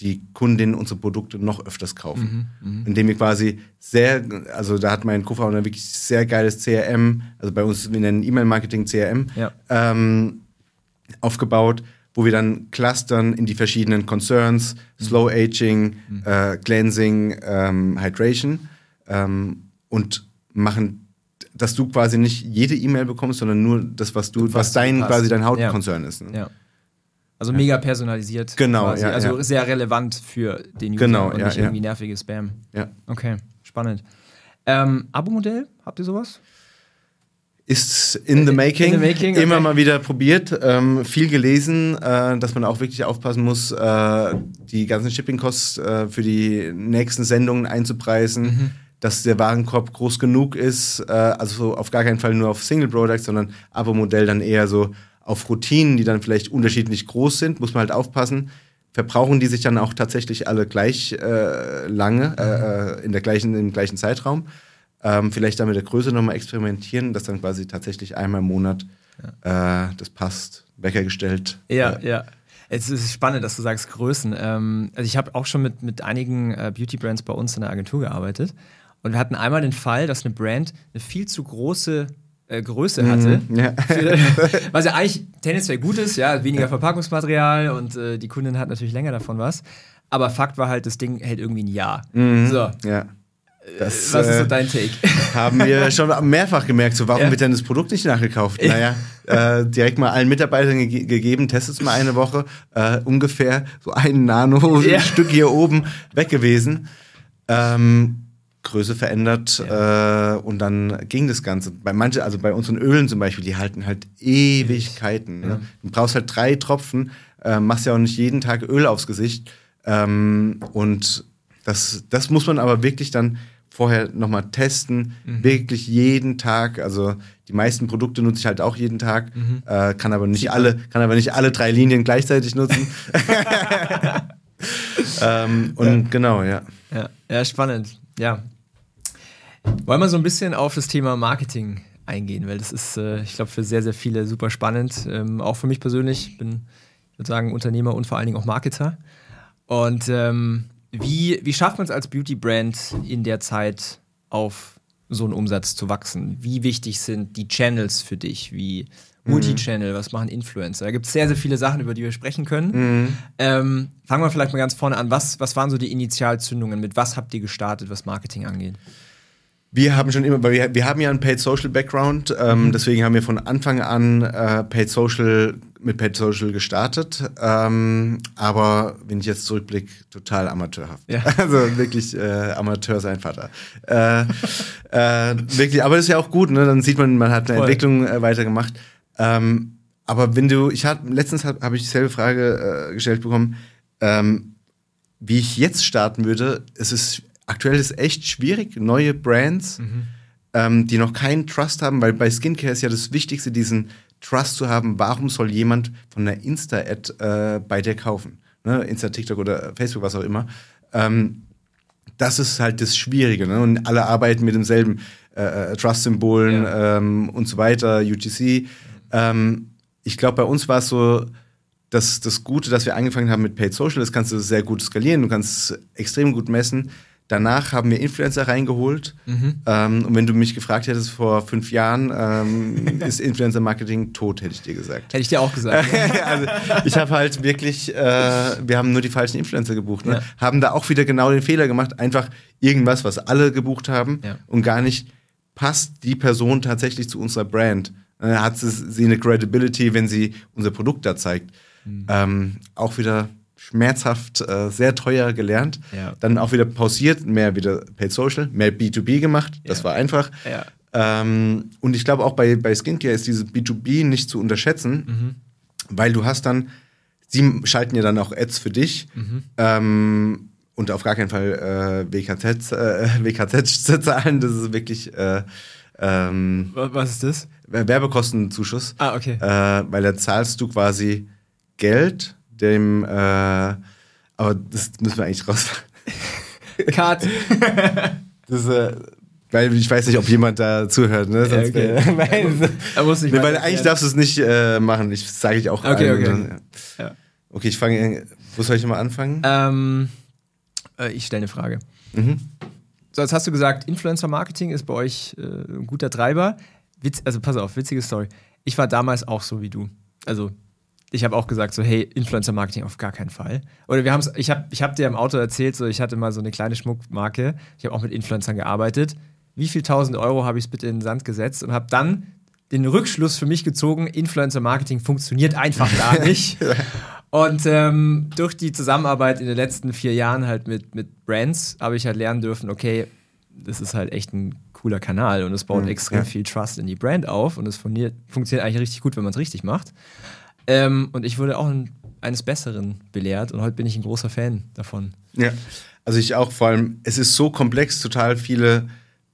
die Kundinnen unsere Produkte noch öfters kaufen. Mhm, Indem wir quasi sehr, also da hat mein Co-Founder wirklich sehr geiles CRM, also bei uns, wir nennen E-Mail-Marketing CRM, ja. ähm, aufgebaut, wo wir dann clustern in die verschiedenen Concerns, mhm. Slow Aging, mhm. äh, Cleansing, ähm, Hydration ähm, und machen, dass du quasi nicht jede E-Mail bekommst, sondern nur das, was du, was, was dein passt. quasi dein Hautkonzern ja. ist. Ne? Ja. Also ja. mega personalisiert. Genau, quasi. ja. Also sehr relevant für den User genau, und nicht irgendwie nerviges Spam. Ja. Okay, spannend. Ähm, Abo-Modell, habt ihr sowas? Ist in the making. In the making Immer mal wieder probiert, ähm, viel gelesen, äh, dass man auch wirklich aufpassen muss, äh, die ganzen Shipping-Costs äh, für die nächsten Sendungen einzupreisen, mhm. dass der Warenkorb groß genug ist. Äh, also auf gar keinen Fall nur auf Single Products, sondern Abo-Modell dann eher so auf Routinen, die dann vielleicht unterschiedlich groß sind, muss man halt aufpassen. Verbrauchen die sich dann auch tatsächlich alle gleich äh, lange, äh, in der gleichen, im gleichen Zeitraum? Ähm, vielleicht dann mit der Größe nochmal experimentieren, dass dann quasi tatsächlich einmal im Monat ja. äh, das passt, Wecker gestellt. Ja, äh, ja. Es ist spannend, dass du sagst Größen. Ähm, also ich habe auch schon mit, mit einigen äh, Beauty-Brands bei uns in der Agentur gearbeitet. Und wir hatten einmal den Fall, dass eine Brand eine viel zu große äh, Größe mhm, hatte. ja. was ja eigentlich tendenziell gut ist, ja, weniger Verpackungsmaterial und äh, die Kundin hat natürlich länger davon was. Aber Fakt war halt, das Ding hält irgendwie ein Jahr. Mhm, so. Ja. Das, Was ist so äh, dein Take? Haben wir schon mehrfach gemerkt, so warum ja. wird denn das Produkt nicht nachgekauft? Naja, äh, direkt mal allen Mitarbeitern ge gegeben, testet es mal eine Woche, äh, ungefähr so ein Nano-Stück hier oben weg gewesen. Ähm, Größe verändert ja. äh, und dann ging das Ganze. Bei manchen, also bei unseren Ölen zum Beispiel, die halten halt Ewigkeiten. Ne? Ja. Du brauchst halt drei Tropfen, äh, machst ja auch nicht jeden Tag Öl aufs Gesicht. Ähm, und das, das muss man aber wirklich dann vorher nochmal testen, mhm. wirklich jeden Tag. Also die meisten Produkte nutze ich halt auch jeden Tag, mhm. äh, kann aber nicht alle, kann aber nicht alle drei Linien gleichzeitig nutzen. ähm, und ja. genau, ja. ja. Ja, spannend. Ja. Wollen wir so ein bisschen auf das Thema Marketing eingehen, weil das ist, äh, ich glaube, für sehr, sehr viele super spannend. Ähm, auch für mich persönlich. Ich bin, ich würde sagen, Unternehmer und vor allen Dingen auch Marketer. Und ähm, wie, wie schafft man es als Beauty-Brand in der Zeit auf so einen Umsatz zu wachsen? Wie wichtig sind die Channels für dich? Wie mhm. Multichannel, was machen Influencer? Da gibt es sehr, sehr viele Sachen, über die wir sprechen können. Mhm. Ähm, fangen wir vielleicht mal ganz vorne an. Was, was waren so die Initialzündungen? Mit was habt ihr gestartet, was Marketing angeht? Wir haben schon immer, weil wir, wir haben ja einen Paid Social Background, ähm, mhm. deswegen haben wir von Anfang an äh, Paid Social mit Paid Social gestartet. Ähm, aber wenn ich jetzt zurückblicke, total amateurhaft. Ja. Also wirklich äh, Amateur sein Vater. Äh, äh, wirklich, aber das ist ja auch gut, ne? Dann sieht man, man hat eine Voll. Entwicklung äh, weitergemacht. Ähm, aber wenn du, ich hatte letztens habe hab ich dieselbe Frage äh, gestellt bekommen, ähm, wie ich jetzt starten würde. Es ist aktuell ist echt schwierig, neue Brands, mhm. ähm, die noch keinen Trust haben, weil bei Skincare ist ja das Wichtigste, diesen Trust zu haben, warum soll jemand von einer Insta-Ad äh, bei dir kaufen? Ne? Insta, TikTok oder Facebook, was auch immer. Ähm, das ist halt das Schwierige. Ne? Und alle arbeiten mit demselben äh, äh Trust-Symbolen ja. ähm, und so weiter, UGC. Ähm, ich glaube, bei uns war es so, dass das Gute, dass wir angefangen haben mit Paid Social, das kannst du sehr gut skalieren, du kannst extrem gut messen. Danach haben wir Influencer reingeholt. Mhm. Ähm, und wenn du mich gefragt hättest vor fünf Jahren, ähm, ist Influencer-Marketing tot, hätte ich dir gesagt. Hätte ich dir auch gesagt. also, ich habe halt wirklich, äh, wir haben nur die falschen Influencer gebucht. Ne? Ja. Haben da auch wieder genau den Fehler gemacht, einfach irgendwas, was alle gebucht haben ja. und gar nicht passt die Person tatsächlich zu unserer Brand. Hat sie, sie eine Credibility, wenn sie unser Produkt da zeigt. Mhm. Ähm, auch wieder schmerzhaft, äh, sehr teuer gelernt. Ja. Dann auch wieder pausiert, mehr wieder Paid Social, mehr B2B gemacht. Das ja. war einfach. Ja. Ähm, und ich glaube auch bei, bei Skincare ist dieses B2B nicht zu unterschätzen, mhm. weil du hast dann, sie schalten ja dann auch Ads für dich. Mhm. Ähm, und auf gar keinen Fall äh, WKZ, äh, WKZ zu zahlen. Das ist wirklich. Äh, ähm, Was ist das? Werbekostenzuschuss. Ah, okay. Äh, weil da zahlst du quasi Geld dem, äh, aber das müssen wir eigentlich raus. Cut. das, äh, weil ich weiß nicht, ob jemand da zuhört, ne? Sonst, okay. weil, er muss nicht nee, weil eigentlich darfst du es nicht äh, machen. Ich sage ich auch. Okay, allen, okay. Ne? Ja. Okay, ich fange. Wo soll ich mal anfangen? Ähm, äh, ich stelle eine Frage. Mhm. So, jetzt hast du gesagt, Influencer-Marketing ist bei euch äh, ein guter Treiber. Witz, also pass auf, witzige Story. Ich war damals auch so wie du. Also ich habe auch gesagt so, hey, Influencer-Marketing auf gar keinen Fall. Oder wir haben ich habe ich hab dir im Auto erzählt, so ich hatte mal so eine kleine Schmuckmarke. Ich habe auch mit Influencern gearbeitet. Wie viel tausend Euro habe ich bitte in den Sand gesetzt und habe dann den Rückschluss für mich gezogen, Influencer-Marketing funktioniert einfach gar nicht. Und ähm, durch die Zusammenarbeit in den letzten vier Jahren halt mit, mit Brands habe ich halt lernen dürfen, okay, das ist halt echt ein cooler Kanal und es baut mhm, extrem ja. viel Trust in die Brand auf und es funktioniert eigentlich richtig gut, wenn man es richtig macht. Ähm, und ich wurde auch ein, eines Besseren belehrt und heute bin ich ein großer Fan davon. Ja, also ich auch vor allem, es ist so komplex, total viele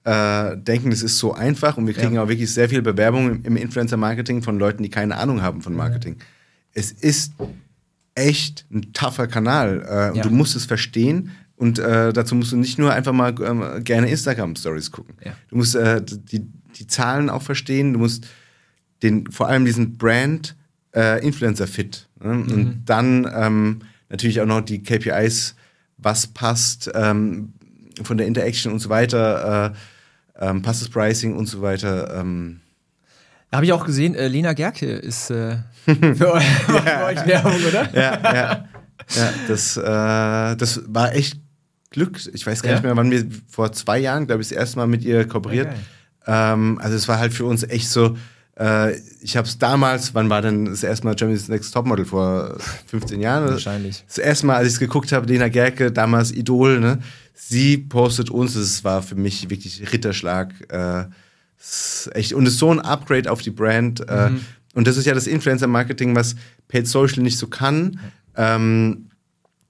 äh, denken, es ist so einfach und wir kriegen ja. auch wirklich sehr viele Bewerbungen im Influencer-Marketing von Leuten, die keine Ahnung haben von Marketing. Ja. Es ist echt ein tougher Kanal. Äh, und ja. du musst es verstehen. Und äh, dazu musst du nicht nur einfach mal ähm, gerne Instagram-Stories gucken. Du musst äh, die, die Zahlen auch verstehen. Du musst den, vor allem diesen Brand äh, Influencer-Fit. Ne? Mhm. Und dann ähm, natürlich auch noch die KPIs, was passt ähm, von der Interaction und so weiter, äh, ähm, passt das Pricing und so weiter. Ähm, habe ich auch gesehen, äh, Lena Gerke ist äh, für, euch, ja. euch Werbung, oder? Ja, ja. ja das, äh, das war echt Glück. Ich weiß gar ja. nicht mehr, wann wir vor zwei Jahren, glaube ich, das erste Mal mit ihr kooperiert. Ähm, also es war halt für uns echt so, äh, ich habe es damals, wann war denn das erste Mal Germany's Next Topmodel? Vor 15 Jahren? Wahrscheinlich. Das erste Mal, als ich es geguckt habe, Lena Gerke, damals Idol, ne? sie postet uns, das war für mich wirklich Ritterschlag. Äh, echt, und es ist so ein Upgrade auf die Brand. Äh, mhm. und das ist ja das Influencer-Marketing, was Paid Social nicht so kann. Ähm,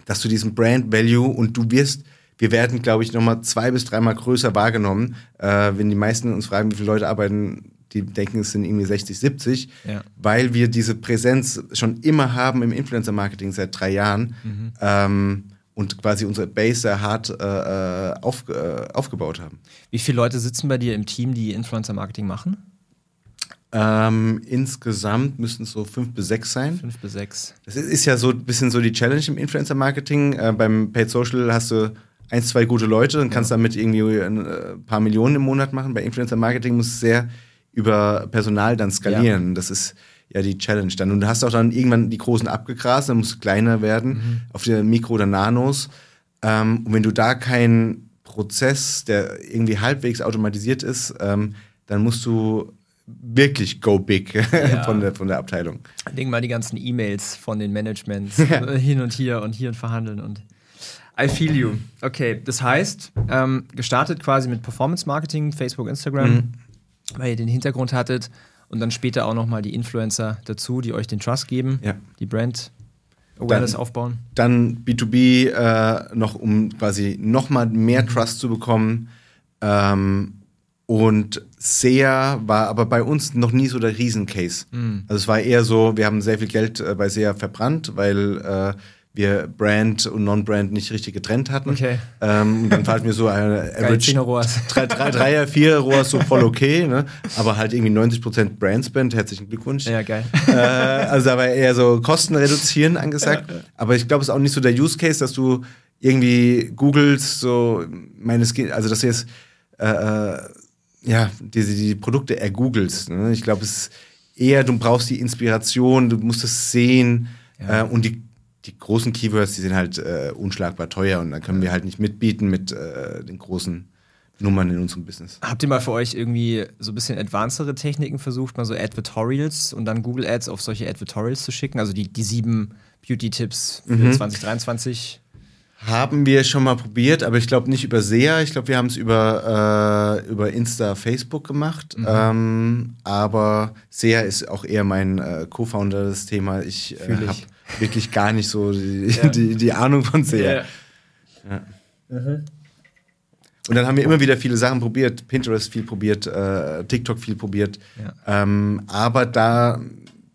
dass du diesen Brand Value und du wirst, wir werden, glaube ich, nochmal zwei bis dreimal größer wahrgenommen. Äh, wenn die meisten uns fragen, wie viele Leute arbeiten, die denken, es sind irgendwie 60, 70, ja. weil wir diese Präsenz schon immer haben im Influencer-Marketing seit drei Jahren. Mhm. Ähm, und quasi unsere Base sehr hart äh, äh, auf, äh, aufgebaut haben. Wie viele Leute sitzen bei dir im Team, die Influencer-Marketing machen? Ähm, insgesamt müssten es so fünf bis sechs sein. Fünf bis sechs. Das ist, ist ja so ein bisschen so die Challenge im Influencer-Marketing. Äh, beim Paid Social hast du ein, zwei gute Leute und kannst damit irgendwie ein äh, paar Millionen im Monat machen. Bei Influencer-Marketing muss es sehr über Personal dann skalieren. Ja. Das ist ja die Challenge dann. Und du hast auch dann irgendwann die großen abgegrast, dann musst du kleiner werden mhm. auf die Mikro- oder Nanos. Ähm, und wenn du da keinen Prozess, der irgendwie halbwegs automatisiert ist, ähm, dann musst du wirklich go big ja. von, der, von der Abteilung. Denk mal die ganzen E-Mails von den Managements hin und hier und hier und verhandeln und I feel you. Okay, das heißt, ähm, gestartet quasi mit Performance Marketing, Facebook, Instagram, mhm. weil ihr den Hintergrund hattet, und dann später auch nochmal die Influencer dazu, die euch den Trust geben, ja. die Brand Awareness dann, aufbauen. Dann B2B äh, noch, um quasi nochmal mehr Trust zu bekommen. Ähm, und SEA war aber bei uns noch nie so der Riesencase. Mhm. Also es war eher so, wir haben sehr viel Geld äh, bei SEA verbrannt, weil äh, wir Brand und Non-Brand nicht richtig getrennt hatten. Okay. Ähm, und dann fand mir so eine Average drei, drei, Dreier, vier Rohrs so voll okay, ne? aber halt irgendwie 90% Brand-Spend. Herzlichen Glückwunsch. Ja, geil. Äh, also da war eher so Kosten reduzieren angesagt. Ja. Aber ich glaube, es ist auch nicht so der Use Case, dass du irgendwie googelst, so meines, also dass du jetzt äh, äh, ja, die, die Produkte ergoogelst. Ne? Ich glaube, es ist eher, du brauchst die Inspiration, du musst es sehen ja. äh, und die die großen Keywords, die sind halt äh, unschlagbar teuer und da können wir halt nicht mitbieten mit äh, den großen Nummern in unserem Business. Habt ihr mal für euch irgendwie so ein bisschen advancedere Techniken versucht, mal so Advertorials und dann Google Ads auf solche Advertorials zu schicken? Also die, die sieben Beauty-Tipps für mhm. 2023? Haben wir schon mal probiert, aber ich glaube nicht über SEA. Ich glaube, wir haben es über, äh, über Insta, Facebook gemacht. Mhm. Ähm, aber SEA ist auch eher mein äh, Co-Founder das Thema. Ich äh, habe wirklich gar nicht so die, ja. die, die, Ahnung von SEA. Ja. Mhm. Und dann haben wir immer wieder viele Sachen probiert, Pinterest viel probiert, äh, TikTok viel probiert. Ja. Ähm, aber da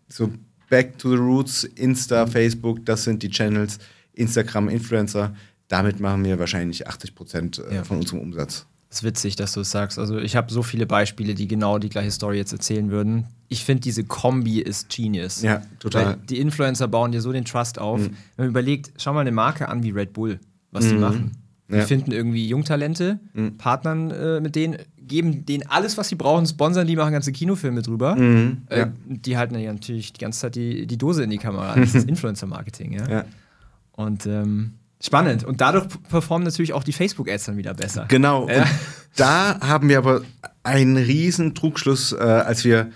so back to the roots, Insta, mhm. Facebook, das sind die Channels, Instagram, Influencer. Damit machen wir wahrscheinlich 80 Prozent äh, ja. von unserem Umsatz. Das ist witzig, dass du es sagst. Also ich habe so viele Beispiele, die genau die gleiche Story jetzt erzählen würden. Ich finde, diese Kombi ist genius. Ja, total. Weil die Influencer bauen dir so den Trust auf. Mhm. Wenn man überlegt, schau mal eine Marke an wie Red Bull, was mhm. die machen. Die ja. finden irgendwie Jungtalente, mhm. partnern äh, mit denen, geben denen alles, was sie brauchen, sponsern die, machen ganze Kinofilme drüber. Mhm. Äh, ja. Die halten ja natürlich die ganze Zeit die, die Dose in die Kamera. Das ist Influencer-Marketing, ja? ja. Und ähm, spannend. Und dadurch performen natürlich auch die Facebook-Ads dann wieder besser. Genau. Ja. da haben wir aber einen riesen Trugschluss, äh, als wir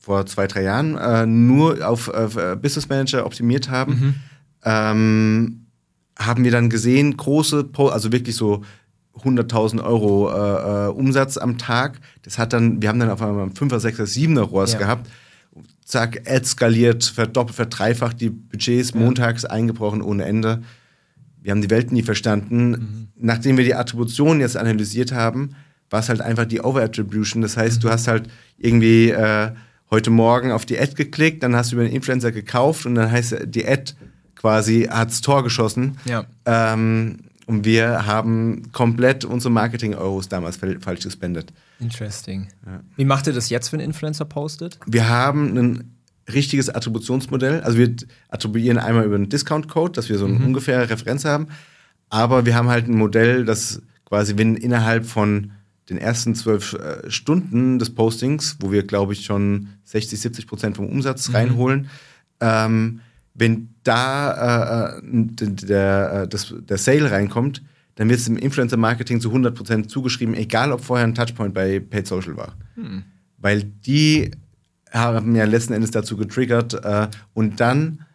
vor zwei, drei Jahren äh, nur auf äh, Business Manager optimiert haben. Mhm. Ähm, haben wir dann gesehen, große, also wirklich so 100.000 Euro äh, äh, Umsatz am Tag. Das hat dann, wir haben dann auf einmal 5er, 6er, 7er ROAS ja. gehabt. Zack, Ad skaliert, verdoppelt, verdreifacht die Budgets, ja. montags eingebrochen ohne Ende. Wir haben die Welt nie verstanden. Mhm. Nachdem wir die Attribution jetzt analysiert haben, war es halt einfach die Over-Attribution. Das heißt, mhm. du hast halt irgendwie äh, heute Morgen auf die Ad geklickt, dann hast du über den Influencer gekauft und dann heißt die Ad quasi hat's Tor geschossen. Ja. Ähm, und wir haben komplett unsere Marketing-Euros damals falsch gespendet. Interesting. Ja. Wie macht ihr das jetzt, wenn ein Influencer postet? Wir haben ein richtiges Attributionsmodell. Also wir attribuieren einmal über einen Discount-Code, dass wir so eine mhm. ungefähre Referenz haben. Aber wir haben halt ein Modell, das quasi, wenn innerhalb von den ersten zwölf äh, Stunden des Postings, wo wir, glaube ich, schon 60, 70 Prozent vom Umsatz mhm. reinholen, ähm, wenn da äh, äh der, äh, das, der Sale reinkommt, dann wird es im Influencer-Marketing zu 100% zugeschrieben, egal ob vorher ein Touchpoint bei Paid Social war. Hm. Weil die haben ja letzten Endes dazu getriggert äh, und dann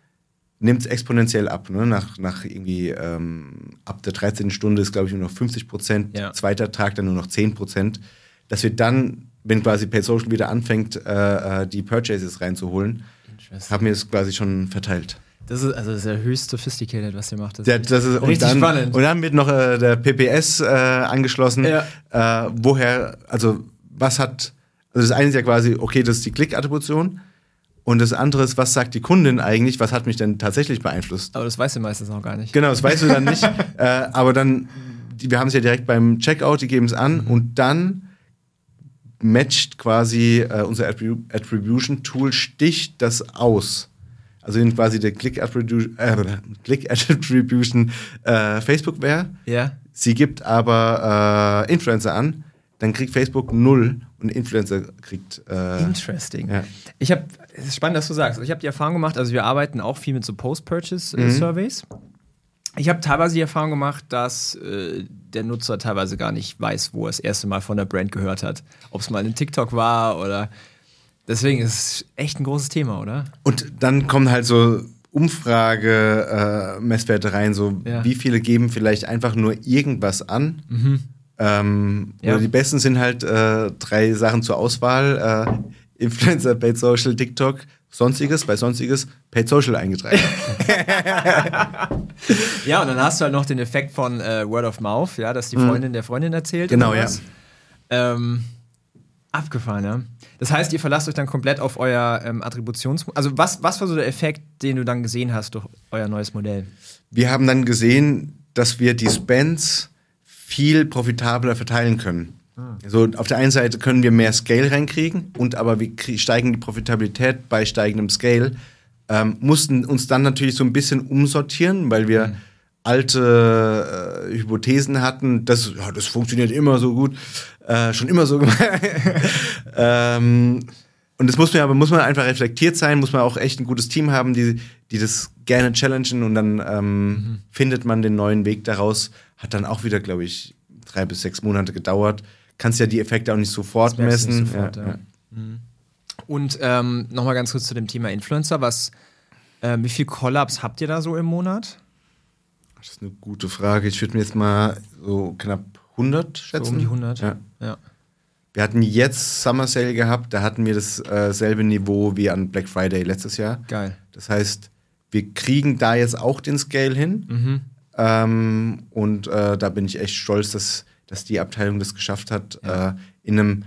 nimmt es exponentiell ab. Ne? Nach, nach irgendwie ähm, ab der 13. Stunde ist, glaube ich, nur noch 50 Ja. Zweiter Tag dann nur noch 10% Dass wir dann, wenn quasi Paid Social wieder anfängt, äh, äh die Purchases reinzuholen, haben wir es quasi schon verteilt. Das ist also sehr höchst sophisticated, was ihr macht. Das, ja, das ist richtig dann, spannend. Und dann wird noch äh, der PPS äh, angeschlossen. Ja. Äh, woher, also was hat, also das eine ist ja quasi, okay, das ist die Klick-Attribution. Und das andere ist, was sagt die Kundin eigentlich, was hat mich denn tatsächlich beeinflusst? Aber das weißt du meistens auch gar nicht. Genau, das weißt du dann nicht. äh, aber dann, die, wir haben es ja direkt beim Checkout, die geben es an mhm. und dann matcht quasi äh, unser Attribution-Tool, sticht das aus. Also wenn quasi der Click-Attribution äh, Click Attribution äh, Facebook wäre, ja. sie gibt aber äh, Influencer an, dann kriegt Facebook null und Influencer kriegt. Äh, Interesting. Ja. Ich habe, es ist spannend, dass du sagst. Ich habe die Erfahrung gemacht, also wir arbeiten auch viel mit so Post-Purchase-Surveys. Äh, mhm. Ich habe teilweise die Erfahrung gemacht, dass äh, der Nutzer teilweise gar nicht weiß, wo er das erste Mal von der Brand gehört hat. Ob es mal in TikTok war oder. Deswegen ist es echt ein großes Thema, oder? Und dann kommen halt so Umfrage-Messwerte äh, rein, so ja. wie viele geben vielleicht einfach nur irgendwas an. Mhm. Ähm, ja. Die besten sind halt äh, drei Sachen zur Auswahl: äh, Influencer, Paid Social, TikTok. Sonstiges, bei Sonstiges Paid Social eingetragen. ja, und dann hast du halt noch den Effekt von äh, Word of Mouth, ja, dass die mhm. Freundin mhm. der Freundin erzählt. Genau, ja. Ähm, abgefahren, ja. Das heißt, ihr verlasst euch dann komplett auf euer ähm, Attributions... Also was, was war so der Effekt, den du dann gesehen hast durch euer neues Modell? Wir haben dann gesehen, dass wir die Spends viel profitabler verteilen können. Also auf der einen Seite können wir mehr Scale reinkriegen und aber wir steigen die Profitabilität bei steigendem Scale. Ähm, mussten uns dann natürlich so ein bisschen umsortieren, weil wir mhm. alte äh, Hypothesen hatten, das, ja, das funktioniert immer so gut, äh, schon immer so gemacht. ähm, und das muss man aber muss man einfach reflektiert sein, muss man auch echt ein gutes Team haben, die, die das gerne challengen und dann ähm, mhm. findet man den neuen Weg daraus. Hat dann auch wieder, glaube ich, drei bis sechs Monate gedauert. Kannst ja die Effekte auch nicht sofort messen. Nicht sofort, ja, ja. Mhm. Und ähm, nochmal ganz kurz zu dem Thema Influencer. Was, äh, wie viel Collabs habt ihr da so im Monat? Das ist eine gute Frage. Ich würde mir jetzt mal so knapp 100 schätzen. So um die 100? Ja. ja. Wir hatten jetzt Summer Sale gehabt, da hatten wir dasselbe äh, Niveau wie an Black Friday letztes Jahr. Geil. Das heißt, wir kriegen da jetzt auch den Scale hin. Mhm. Ähm, und äh, da bin ich echt stolz, dass, dass die Abteilung das geschafft hat, ja. äh, in einem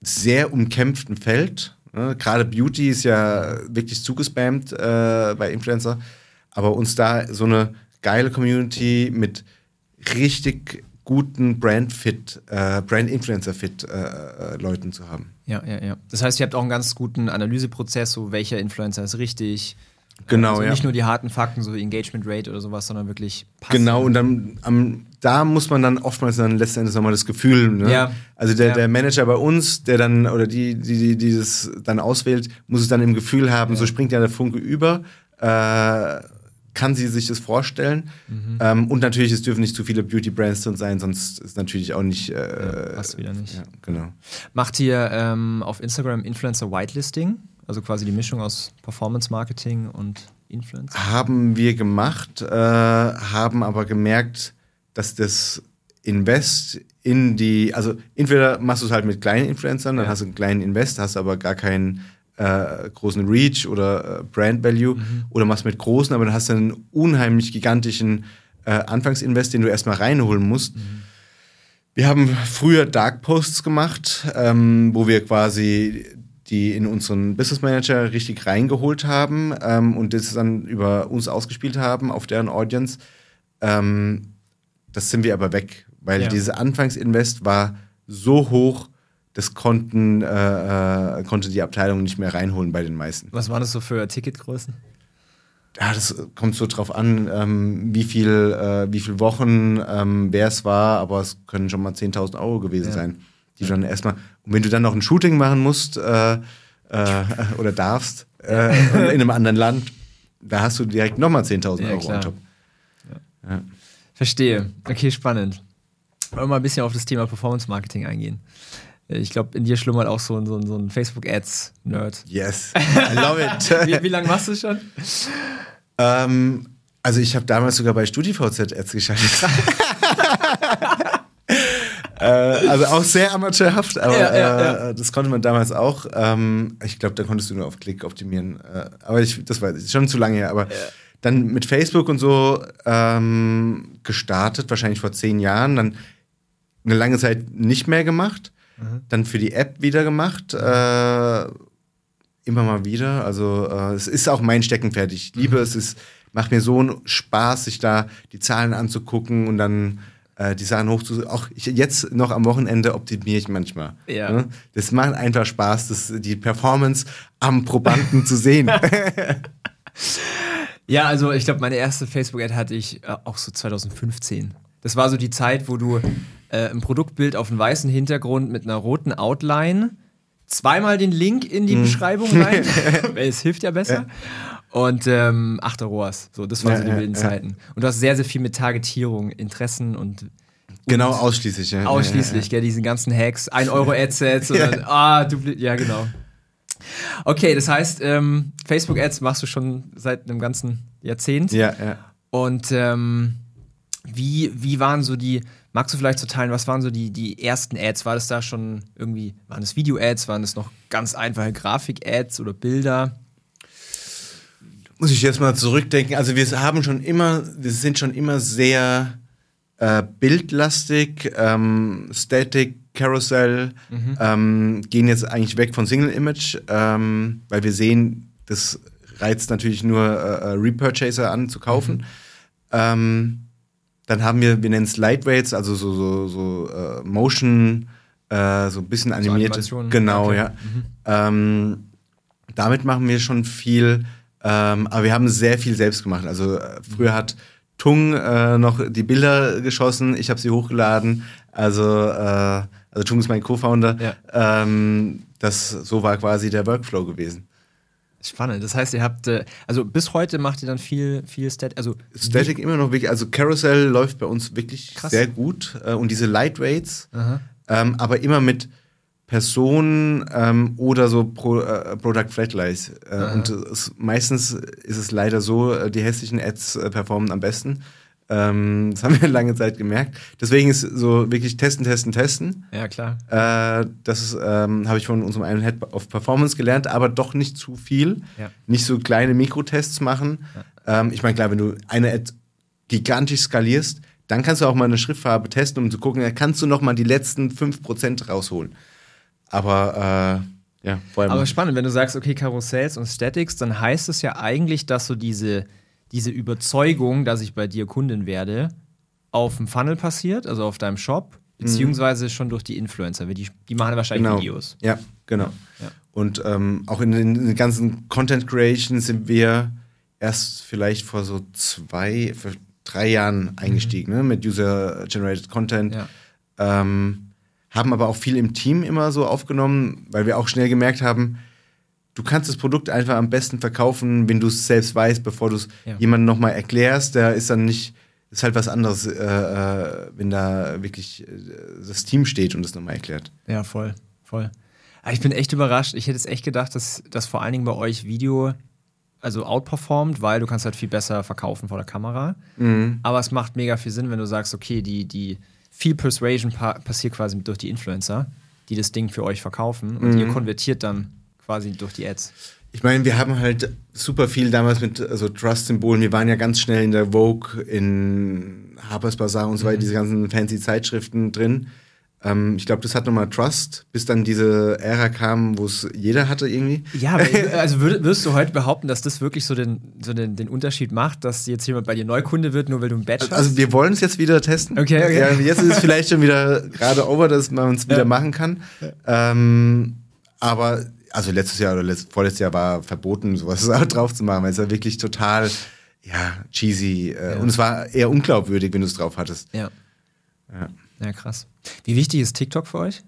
sehr umkämpften Feld. Ne? Gerade Beauty ist ja wirklich zugespammt äh, bei Influencer. Aber uns da so eine geile Community mit richtig guten Brand-Fit, äh, Brand-Influencer-Fit-Leuten äh, zu haben. Ja, ja, ja. Das heißt, ihr habt auch einen ganz guten Analyseprozess, so welcher Influencer ist richtig. Genau, also ja. Nicht nur die harten Fakten, so wie Engagement Rate oder sowas, sondern wirklich passend. Genau, und dann am, da muss man dann oftmals dann letztendlich nochmal das Gefühl, ne? Ja. Also der, Ja. der Manager bei uns, der dann, oder die, die, die, die das dann auswählt, muss es dann im Gefühl haben, so springt ja der Funke über, äh, kann sie sich das vorstellen. Mhm. Ähm, und natürlich, es dürfen nicht zu viele Beauty-Brands drin sein, sonst ist natürlich auch nicht. Äh, passt wieder nicht. Ja, genau. Macht ihr ähm, auf Instagram Influencer Whitelisting? Also quasi die Mischung aus Performance Marketing und Influencer? Haben wir gemacht, äh, haben aber gemerkt, dass das Invest in die, also entweder machst du es halt mit kleinen Influencern, dann Ja. hast du einen kleinen Invest, hast aber gar keinen äh, großen Reach oder äh, Brand Value, Mhm. oder machst mit großen, aber dann hast du einen unheimlich gigantischen äh, Anfangsinvest, den du erstmal reinholen musst. Mhm. Wir haben früher Dark Posts gemacht, ähm, wo wir quasi die in unseren Business Manager richtig reingeholt haben ähm, und das dann über uns ausgespielt haben auf deren Audience. Ähm, das sind wir aber weg, weil Ja. dieses Anfangsinvest war so hoch, das konnten, äh, äh, konnte die Abteilung nicht mehr reinholen bei den meisten. Was waren das so für Ticketgrößen? Ja, das kommt so drauf an, ähm, wie viel, äh, wie viel Wochen, ähm, wer es war, aber es können schon mal 10.000 Euro gewesen Ja. sein, die dann erstmal. Und wenn du dann noch ein Shooting machen musst äh, äh, oder darfst äh, in einem anderen Land, da hast du direkt nochmal 10.000 Ja, Euro klar. on top. Ja. Verstehe. Okay, spannend. Wollen wir mal ein bisschen auf das Thema Performance Marketing eingehen. Ich glaube, in dir schlummert auch so ein, so ein, so ein Facebook-Ads-Nerd. Yes, I love it. Wie, wie lange machst du es schon? Ähm, also ich habe damals sogar bei StudiVZ Ads geschaltet. äh, also auch sehr amateurhaft, aber Ja, ja. Äh, das konnte man damals auch. Ähm, ich glaube, da konntest du nur auf Klick optimieren. Äh, aber ich, das war schon zu lange her. Aber dann mit Facebook und so ähm, gestartet, wahrscheinlich vor zehn Jahren. Dann eine lange Zeit nicht mehr gemacht. Dann für die App wieder gemacht. Äh, immer mal wieder. Also äh, es ist auch mein Steckenpferd. Ich liebe es. Es macht mir so einen Spaß, sich da die Zahlen anzugucken und dann die Sachen hochzu. Auch ich, jetzt noch am Wochenende optimiere ich manchmal. Ja. Ne? Das macht einfach Spaß, das, die Performance am Probanden zu sehen. Ja, also ich glaube, meine erste Facebook-Ad hatte ich äh, auch so 2015. Das war so die Zeit, wo du äh, ein Produktbild auf einem weißen Hintergrund mit einer roten Outline zweimal den Link in die Beschreibung rein. weil es hilft ja besser. Und ähm, achte ROAS. So, das waren Ja, so die ja, wilden ja. Zeiten. Und du hast sehr, sehr viel mit Targetierung, Interessen und genau, ausschließlich. Ja. Ausschließlich, gell, diese ganzen Hacks, 1 Euro Adsets und dann, ah, du, ja, genau. Okay, das heißt, ähm, Facebook-Ads machst du schon seit einem ganzen Jahrzehnt. Ja, ja. Und ähm, wie, wie waren so die, magst du vielleicht so teilen, was waren so die, die ersten Ads? War das da schon irgendwie, waren das Video-Ads, waren das noch ganz einfache Grafik-Ads oder Bilder? Muss ich jetzt mal zurückdenken. Also wir haben schon immer, wir sind schon immer sehr äh, bildlastig, ähm, Static, Carousel, ähm, gehen jetzt eigentlich weg von Single Image, ähm, weil wir sehen, das reizt natürlich nur äh, äh, Repurchaser an zu kaufen. Ähm, dann haben wir, wir nennen es Lightweights, also so, so, so äh, Motion, äh, so ein bisschen animierte. Animationen, genau, okay. ja. Ähm, damit machen wir schon viel, ähm, aber wir haben sehr viel selbst gemacht. Also äh, früher hat Tung äh, noch die Bilder geschossen, ich habe sie hochgeladen. Also, äh, also Tung ist mein Co-Founder. Ja. Ähm, das, so war quasi der Workflow gewesen. Spannend. Das heißt, ihr habt, äh, also bis heute macht ihr dann viel, viel Stat, also Static immer noch wirklich, also Carousel läuft bei uns wirklich Krass. sehr gut äh, und diese Lightweights, ähm, aber immer mit Personen ähm, oder so Pro, äh, Product Flatlies. Äh, und es, meistens ist es leider so, äh, die hässlichen Ads äh, performen am besten. Ähm, das haben wir lange Zeit gemerkt. Deswegen ist so wirklich testen, testen, testen. Ja, klar. Äh, das ähm, habe ich von unserem einen Head of Performance gelernt, aber doch nicht zu viel. Ja. Nicht so kleine Mikrotests machen. Ähm, ich meine, klar, wenn du eine Ad gigantisch skalierst, dann kannst du auch mal eine Schriftfarbe testen, um zu gucken, kannst du noch mal die letzten 5% rausholen. Aber äh, ja, vor allem. Aber spannend, wenn du sagst, okay, Karussells und Statics, dann heißt es ja eigentlich, dass so diese, diese Überzeugung, dass ich bei dir Kundin werde, auf dem Funnel passiert, also auf deinem Shop, beziehungsweise schon durch die Influencer. Die, die machen wahrscheinlich Genau. Videos. Ja, genau. Ja. Und ähm, auch in den, in den ganzen Content Creation sind wir erst vielleicht vor so zwei, vor drei Jahren eingestiegen, ne? mit User-Generated Content. Ja. Ähm, haben aber auch viel im Team immer so aufgenommen, weil wir auch schnell gemerkt haben, du kannst das Produkt einfach am besten verkaufen, wenn du es selbst weißt, bevor du es Ja. jemandem nochmal erklärst. Der ist dann nicht, ist halt was anderes, äh, äh, wenn da wirklich äh, das Team steht und es nochmal erklärt. Ja, voll, voll. Aber ich bin echt überrascht. Ich hätte es echt gedacht, dass, dass vor allen Dingen bei euch Video also outperformt, weil du kannst halt viel besser verkaufen vor der Kamera. Aber es macht mega viel Sinn, wenn du sagst, okay, die, die viel Persuasion pa passiert quasi durch die Influencer, die das Ding für euch verkaufen und ihr konvertiert dann quasi durch die Ads. Ich meine, wir haben halt super viel damals mit also Trust-Symbolen. Wir waren ja ganz schnell in der Vogue, in Harper's Bazaar und so weiter, diese ganzen fancy Zeitschriften drin. Ähm, ich glaube, das hat nochmal Trust, bis dann diese Ära kam, wo es jeder hatte irgendwie. Ja, also würd, würdest du heute behaupten, dass das wirklich so den, so den, den Unterschied macht, dass jetzt jemand bei dir Neukunde wird, nur weil du ein Badge hast? Also wir wollen es jetzt wieder testen. Okay, okay. Ja, jetzt ist es vielleicht schon wieder gerade over, dass man es wieder Ja. machen kann. Ähm, aber also letztes Jahr oder letzt, vorletztes Jahr war verboten, sowas drauf zu machen, weil es ja wirklich total ja, cheesy äh, Ja. und es war eher unglaubwürdig, wenn du es drauf hattest. ja. Ja. ja, krass. Wie wichtig ist TikTok für euch?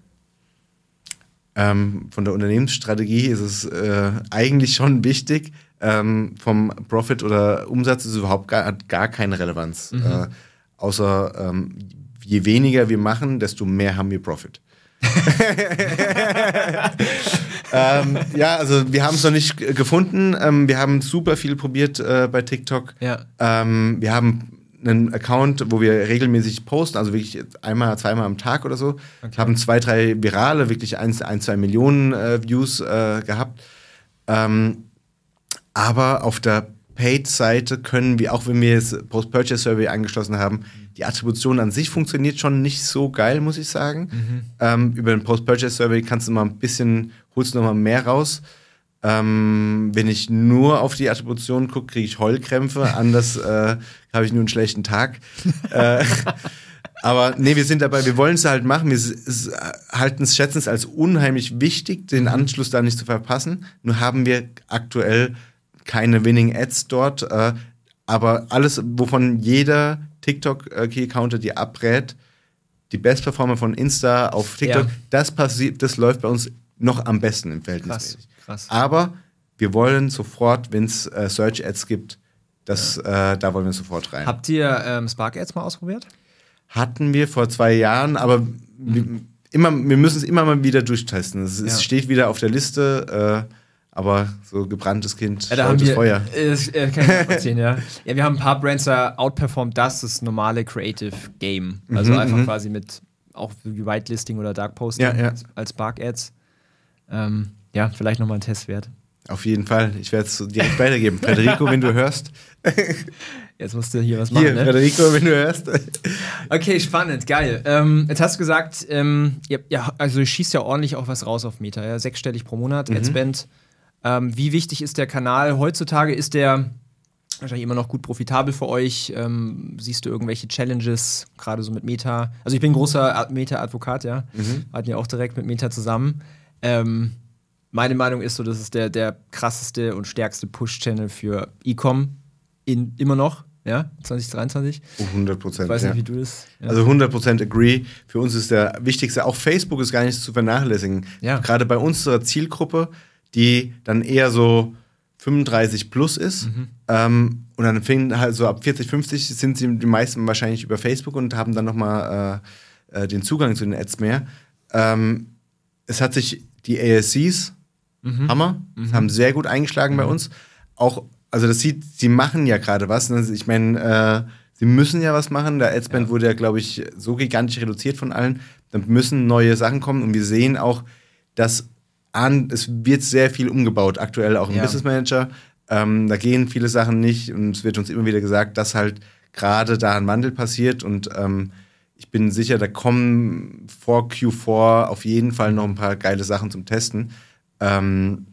Ähm, von der Unternehmensstrategie ist es äh, eigentlich schon wichtig. Ähm, vom Profit oder Umsatz ist es überhaupt gar, hat gar keine Relevanz. Äh, außer ähm, je weniger wir machen, desto mehr haben wir Profit. ähm, ja, also wir haben es noch nicht gefunden. Ähm, wir haben super viel probiert äh, bei TikTok. Ja. Ähm, wir haben einen Account, wo wir regelmäßig posten, also wirklich einmal, zweimal am Tag oder so. Haben zwei, drei virale, wirklich ein, ein zwei Millionen äh, Views äh, gehabt. Ähm, aber auf der Paid-Seite können wir, auch wenn wir das Post-Purchase-Survey angeschlossen haben, die Attribution an sich funktioniert schon nicht so geil, muss ich sagen. Ähm, über den Post-Purchase-Survey kannst du mal ein bisschen, holst du noch mal mehr raus. Ähm, wenn ich nur auf die Attribution gucke, kriege ich Heulkrämpfe. Anders äh, habe ich nur einen schlechten Tag. äh, aber nee, wir sind dabei, wir wollen es halt machen. Wir halten es, schätzen es als unheimlich wichtig, den Anschluss da nicht zu verpassen. Nur haben wir aktuell keine Winning Ads dort. Äh, aber alles, wovon jeder TikTok-Key-Counter dir abrät, die Bestperformer von Insta auf TikTok, Ja. das passiert, das läuft bei uns noch am besten im Verhältnis. Krass, krass. Aber wir wollen sofort, wenn es äh, Search Ads gibt, das, äh, da wollen wir sofort rein. Habt ihr ähm, Spark Ads mal ausprobiert? Hatten wir vor zwei Jahren, aber wir, immer, wir müssen es immer mal wieder durchtesten. Es, es Ja. steht wieder auf der Liste, äh, aber so gebranntes Kind, Ja, da haben wir, Feuer. Das äh, kann ich nachvollziehen, ja. Ja, wir haben ein paar Brands da outperformed das, das normale Creative Game. Also Mhm, einfach mhm. quasi mit auch wie Whitelisting oder Dark Posting Ja, ja. als, als Spark Ads. Ähm, ja, vielleicht nochmal ein Test wert. Auf jeden Fall. Ich werde es direkt weitergeben. Federico, wenn du hörst. Jetzt musst du hier was machen, Hier, ne? Federico, wenn du hörst. Okay, spannend, geil. Ähm, jetzt hast du gesagt, ähm, ihr, ja, also schießt ja ordentlich auch was raus auf Meta, ja? sechsstellig pro Monat, Adspend. Ähm, wie wichtig ist der Kanal heutzutage? Ist der wahrscheinlich immer noch gut profitabel für euch? Ähm, siehst du irgendwelche Challenges, gerade so mit Meta? Also ich bin großer Ad- Meta-Advokat, ja. Hatten ja auch direkt mit Meta zusammen. Ähm, meine Meinung ist so, das ist der, der krasseste und stärkste Push-Channel für E-Com in, immer noch, ja, 2023. 100 Prozent. Ich weiß ja. nicht, wie du das. Ja. Also 100% agree. Für uns ist der wichtigste, auch Facebook ist gar nicht zu vernachlässigen. Ja. Gerade bei unserer Zielgruppe, die dann eher so 35 plus ist. Mhm. Ähm, und dann fingen halt so ab 40, 50 sind sie die meisten wahrscheinlich über Facebook und haben dann nochmal äh, äh, den Zugang zu den Ads mehr. Ähm, es hat sich die ASCs, Mhm. Hammer, haben sehr gut eingeschlagen bei uns. Auch, also das sieht, sie machen ja gerade was. Ne? Ich meine, äh, sie müssen ja was machen. Der Adspend wurde ja, glaube ich, so gigantisch reduziert von allen. Dann müssen neue Sachen kommen und wir sehen auch, dass an, es wird sehr viel umgebaut, aktuell auch im Ja. Business Manager. Ähm, da gehen viele Sachen nicht und es wird uns immer wieder gesagt, dass halt gerade da ein Wandel passiert und ähm, ich bin sicher, da kommen vor Q4 auf jeden Fall noch ein paar geile Sachen zum Testen. Ähm,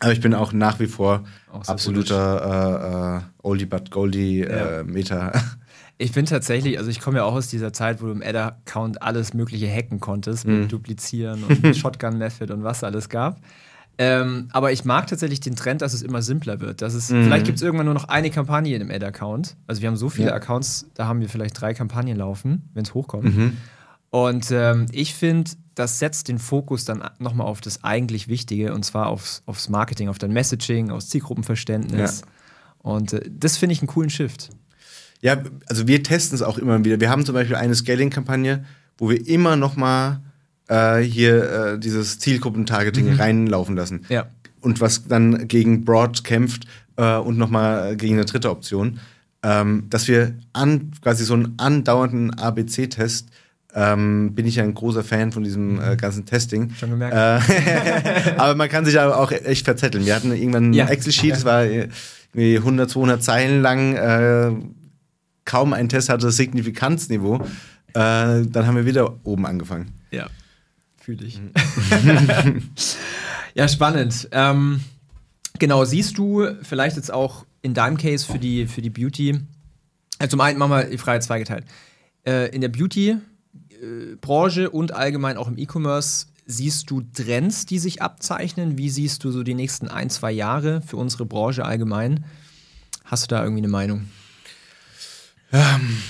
aber ich bin auch nach wie vor Auch so absoluter äh, äh, Oldie but Goldie Ja. äh, Meta. Ich bin tatsächlich, also ich komme ja auch aus dieser Zeit, wo du im Ad-Account alles Mögliche hacken konntest, mhm. mit Duplizieren und Shotgun-Method und was alles gab. Ähm, aber ich mag tatsächlich den Trend, dass es immer simpler wird. Dass es, mhm. Vielleicht gibt es irgendwann nur noch eine Kampagne in dem Ad-Account. Also wir haben so viele ja. Accounts, da haben wir vielleicht drei Kampagnen laufen, wenn es hochkommt. Mhm. Und ähm, ich finde, das setzt den Fokus dann nochmal auf das eigentlich Wichtige und zwar aufs, aufs Marketing, auf dein Messaging, aufs Zielgruppenverständnis. Ja. Und äh, das finde ich einen coolen Shift. Ja, also wir testen es auch immer wieder. Wir haben zum Beispiel eine Scaling-Kampagne, wo wir immer nochmal äh, hier äh, dieses Zielgruppentargeting mhm. reinlaufen lassen. Ja. Und was dann gegen Broad kämpft äh, und nochmal gegen eine dritte Option. Ähm, dass wir an, quasi so einen andauernden ABC-Test ähm, bin ich ja ein großer Fan von diesem äh, ganzen Testing. Schon gemerkt. Äh, aber man kann sich aber auch echt verzetteln. Wir hatten irgendwann ja. ein Excel-Sheet, es war irgendwie 100, 200 Zeilen lang. Äh, kaum ein Test hatte das Signifikanzniveau. Äh, dann haben wir wieder oben angefangen. Ja, fühle ich. ja, spannend. Ähm, genau, siehst du vielleicht jetzt auch in deinem Case für die, für die Beauty, also zum einen machen wir die Frage zweigeteilt. Äh, in der Beauty Branche und allgemein auch im E-Commerce siehst du Trends, die sich abzeichnen? Wie siehst du so die nächsten ein, zwei Jahre für unsere Branche allgemein? Hast du da irgendwie eine Meinung? Ähm,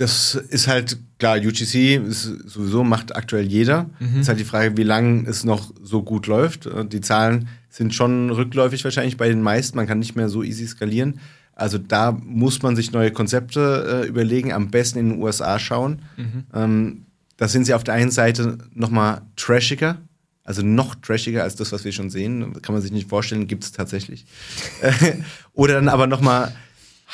das ist halt klar, UGC ist sowieso macht aktuell jeder. Mhm. Ist halt die Frage, wie lange es noch so gut läuft. Die Zahlen sind schon rückläufig wahrscheinlich bei den meisten. Man kann nicht mehr so easy skalieren. Also da muss man sich neue Konzepte äh, überlegen, am besten in den USA schauen. Mhm. Ähm, da sind sie auf der einen Seite nochmal trashiger, also noch trashiger als das, was wir schon sehen. Kann man sich nicht vorstellen, gibt es tatsächlich. Oder dann aber nochmal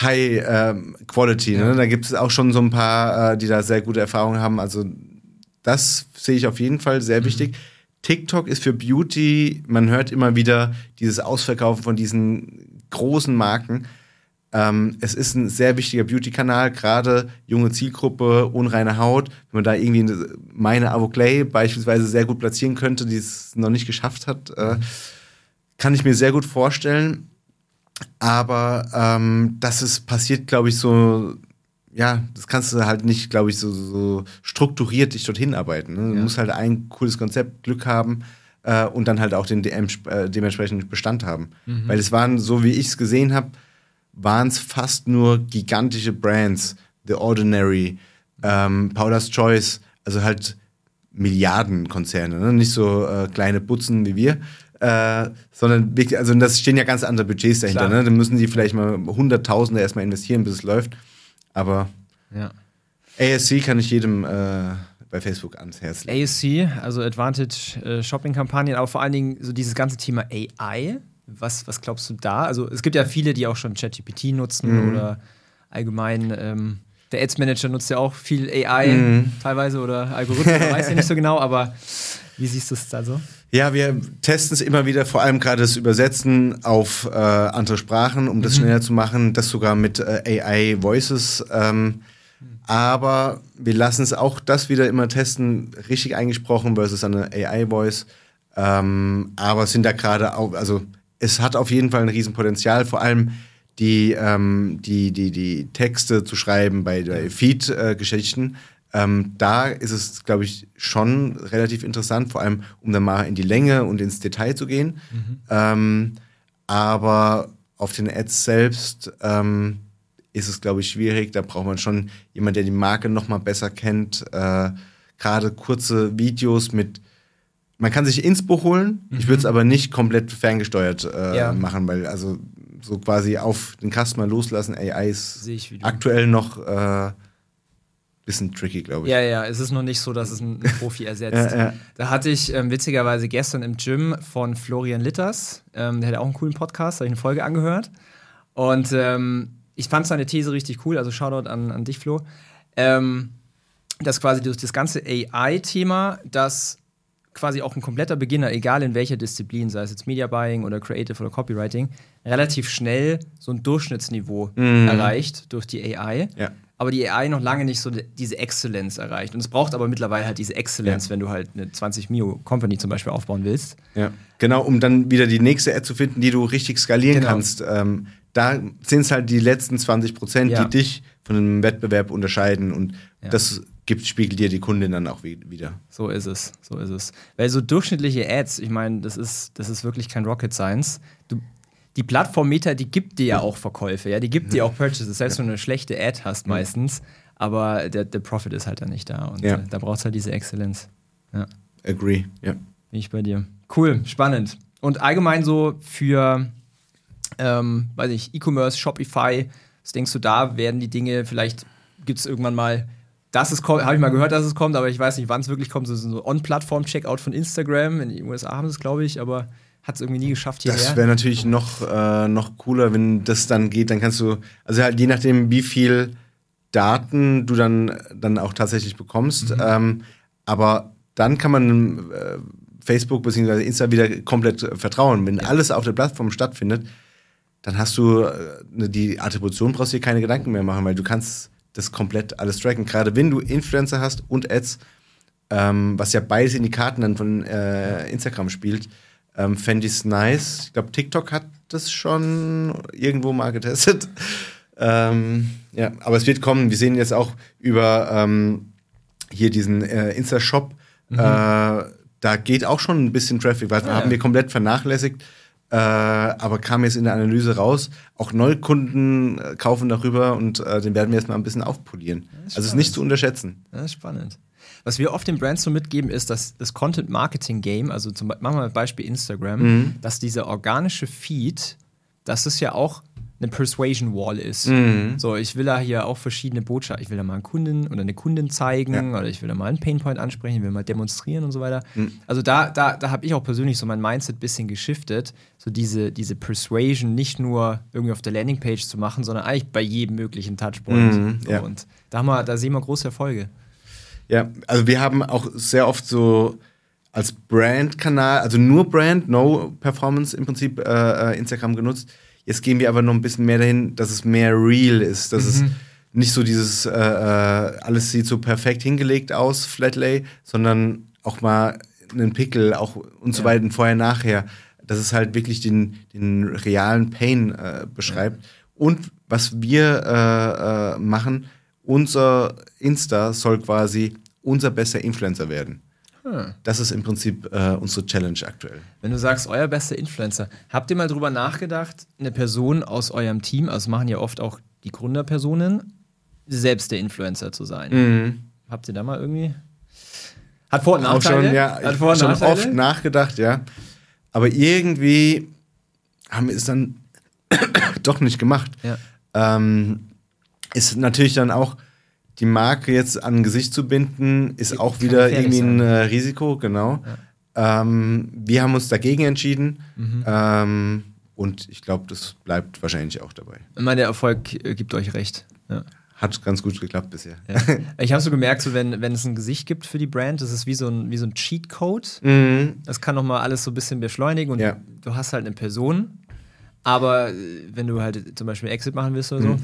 High ähm, Quality. Ne? Da gibt es auch schon so ein paar, äh, die da sehr gute Erfahrungen haben. Also das sehe ich auf jeden Fall sehr mhm. wichtig. TikTok ist für Beauty, man hört immer wieder dieses Ausverkaufen von diesen großen Marken. Ähm, es ist ein sehr wichtiger Beauty-Kanal, gerade junge Zielgruppe, unreine Haut. Wenn man da irgendwie meine Avoclay beispielsweise sehr gut platzieren könnte, die es noch nicht geschafft hat, äh, kann ich mir sehr gut vorstellen. Aber ähm, das ist passiert, glaube ich, so ja, das kannst du halt nicht, glaube ich, so, so strukturiert dich dorthin arbeiten. Ne? Du ja. musst halt ein cooles Konzept, Glück haben äh, und dann halt auch den DM, äh, dementsprechenden Bestand haben. Mhm. Weil es waren, so wie ich es gesehen habe, waren es fast nur gigantische Brands. The Ordinary, ähm, Paula's Choice, also halt Milliardenkonzerne, ne? nicht so äh, kleine Putzen wie wir. Äh, sondern wirklich, also das stehen ja ganz andere Budgets dahinter. Ne? Da müssen die vielleicht mal Hunderttausende erstmal investieren, bis es läuft. Aber ja. ASC kann ich jedem äh, bei Facebook ans Herz legen. ASC, also Advantage äh, Shopping Kampagnen, aber vor allen Dingen so dieses ganze Thema AI was, was glaubst du da? Also es gibt ja viele, die auch schon ChatGPT nutzen mhm. oder allgemein ähm, der Ads Manager nutzt ja auch viel AI mhm. teilweise oder Algorithmen, weiß ja nicht so genau, aber wie siehst du es da so? Ja, wir testen es immer wieder, vor allem gerade das Übersetzen auf äh, andere Sprachen, um das mhm. schneller zu machen, das sogar mit äh, AI Voices. Ähm, aber wir lassen es auch das wieder immer testen, richtig eingesprochen versus eine AI Voice. Ähm, aber sind da gerade auch, also es hat auf jeden Fall ein Riesenpotenzial, vor allem die, ähm, die, die, die Texte zu schreiben bei, bei Feed-Geschichten. Ähm, da ist es, glaube ich, schon relativ interessant, vor allem um dann mal in die Länge und ins Detail zu gehen. Mhm. Ähm, aber auf den Ads selbst ähm, ist es, glaube ich, schwierig. Da braucht man schon jemanden, der die Marke noch mal besser kennt. Äh, Gerade kurze Videos mit man kann sich Inspo holen. Mhm. Ich würde es aber nicht komplett ferngesteuert äh, ja. machen, weil also so quasi auf den Customer loslassen, AI ist aktuell noch äh, bisschen tricky, glaube ich. Ja, ja, es ist noch nicht so, dass es einen Profi ersetzt. ja, ja. Da hatte ich ähm, witzigerweise gestern im Gym von Florian Litters, ähm, der hat auch einen coolen Podcast, habe ich eine Folge angehört. Und ähm, ich fand seine These richtig cool, also Shoutout an, an dich, Flo. Ähm, dass quasi durch das ganze AI-Thema, das quasi auch ein kompletter Beginner, egal in welcher Disziplin, sei es jetzt Media Buying oder Creative oder Copywriting, relativ schnell so ein Durchschnittsniveau mhm. erreicht durch die AI. Ja. Aber die AI noch lange nicht so diese Exzellenz erreicht. Und es braucht aber mittlerweile halt diese Exzellenz, ja. wenn du halt eine 20 Mio Company zum Beispiel aufbauen willst. Ja, genau, um dann wieder die nächste Ad zu finden, die du richtig skalieren genau. kannst. Ähm, da sind es halt die letzten 20 Prozent, Ja. die dich von einem Wettbewerb unterscheiden und das gibt, spiegelt dir die Kundin dann auch wi- wieder. So ist es, so ist es. Weil so durchschnittliche Ads, ich meine, das ist, das ist wirklich kein Rocket Science. Du, die Plattform Meta, die gibt dir ja auch Verkäufe, ja, die gibt dir auch Purchases, selbst wenn du eine schlechte Ad hast meistens, aber der, der Profit ist halt dann nicht da und Ja. äh, da brauchst du halt diese Exzellenz. Ja, Agree, ja. bin ich bei dir. Cool, spannend. Und allgemein so für, ähm, weiß ich, E-Commerce, Shopify, was denkst du da, werden die Dinge, vielleicht gibt es irgendwann mal, kommt, habe ich mal gehört, dass es kommt, aber ich weiß nicht, wann es wirklich kommt, so so On-Plattform-Checkout von Instagram, in den USA haben sie es, glaube ich, aber hat es irgendwie nie geschafft hierher. Das wäre natürlich noch, äh, noch cooler, wenn das dann geht. Dann kannst du, also halt je nachdem, wie viel Daten du dann, dann auch tatsächlich bekommst. Mhm. Ähm, aber dann kann man äh, Facebook bzw. Insta wieder komplett vertrauen. Wenn alles auf der Plattform stattfindet, dann hast du äh, die Attribution, brauchst du dir keine Gedanken mehr machen, weil du kannst das komplett alles tracken. Gerade wenn du Influencer hast und Ads, ähm, was ja beides in die Karten dann von äh, Instagram spielt, ähm, fände ich es nice. Ich glaube, TikTok hat das schon irgendwo mal getestet. ähm, ja, aber es wird kommen. Wir sehen jetzt auch über ähm, hier diesen äh, Insta-Shop. Äh, da geht auch schon ein bisschen Traffic, weil Ah, haben ja. wir komplett vernachlässigt. Äh, aber kam jetzt in der Analyse raus, auch Neukunden äh, kaufen darüber und äh, den werden wir jetzt mal ein bisschen aufpolieren. ist also es ist nicht zu unterschätzen. Das ist spannend. Was wir oft den Brands so mitgeben, ist, dass das Content-Marketing-Game, also zum, machen wir mal Beispiel Instagram, Mhm. dass dieser organische Feed, dass es ja auch eine Persuasion Wall ist. Mhm. So, ich will da hier auch verschiedene Botschaften, ich will da mal einen Kunden oder eine Kundin zeigen Ja. oder ich will da mal einen Painpoint ansprechen, ich will mal demonstrieren und so weiter. Mhm. Also da, da, da habe ich auch persönlich so mein Mindset ein bisschen geschiftet, so diese, diese Persuasion nicht nur irgendwie auf der Landingpage zu machen, sondern eigentlich bei jedem möglichen Touchpoint. Mhm, so, ja. Und da, haben wir, da sehen wir große Erfolge. Ja, also wir haben auch sehr oft so als Brand-Kanal, also nur Brand, no Performance im Prinzip äh, äh, Instagram genutzt. Jetzt gehen wir aber noch ein bisschen mehr dahin, dass es mehr real ist, dass es nicht so dieses, äh, äh, alles sieht so perfekt hingelegt aus, Flatlay, sondern auch mal einen Pickel auch und so Ja. weiter, vorher, nachher, dass es halt wirklich den, den realen Pain äh, beschreibt. Und was wir äh, äh, machen, unser Insta soll quasi unser bester Influencer werden. Hm. Das ist im Prinzip äh, unsere Challenge aktuell. Wenn du sagst, euer bester Influencer, habt ihr mal drüber nachgedacht, eine Person aus eurem Team, also machen ja oft auch die Gründerpersonen, selbst der Influencer zu sein? Habt ihr da mal irgendwie? Hat Vor- und Auch Nachteile? schon, ja, Hat Vor- und schon Nachteile? oft nachgedacht, ja. Aber irgendwie haben wir es dann doch nicht gemacht. Ja. Ähm, ist natürlich dann auch die Marke jetzt an ein Gesicht zu binden, ist Kann auch wieder irgendwie ein äh, Risiko, genau. Ähm, wir haben uns dagegen entschieden Mhm. ähm, und ich glaube, das bleibt wahrscheinlich auch dabei. Ich meine, der Erfolg äh, gibt euch recht. Ja. Hat ganz gut geklappt bisher. Ja. Ich habe so gemerkt, so wenn, wenn es ein Gesicht gibt für die Brand, das ist wie so ein, wie so ein Cheatcode. Mhm. Das kann nochmal alles so ein bisschen beschleunigen und Ja. du hast halt eine Person. Aber äh, wenn du halt zum Beispiel Exit machen willst oder so,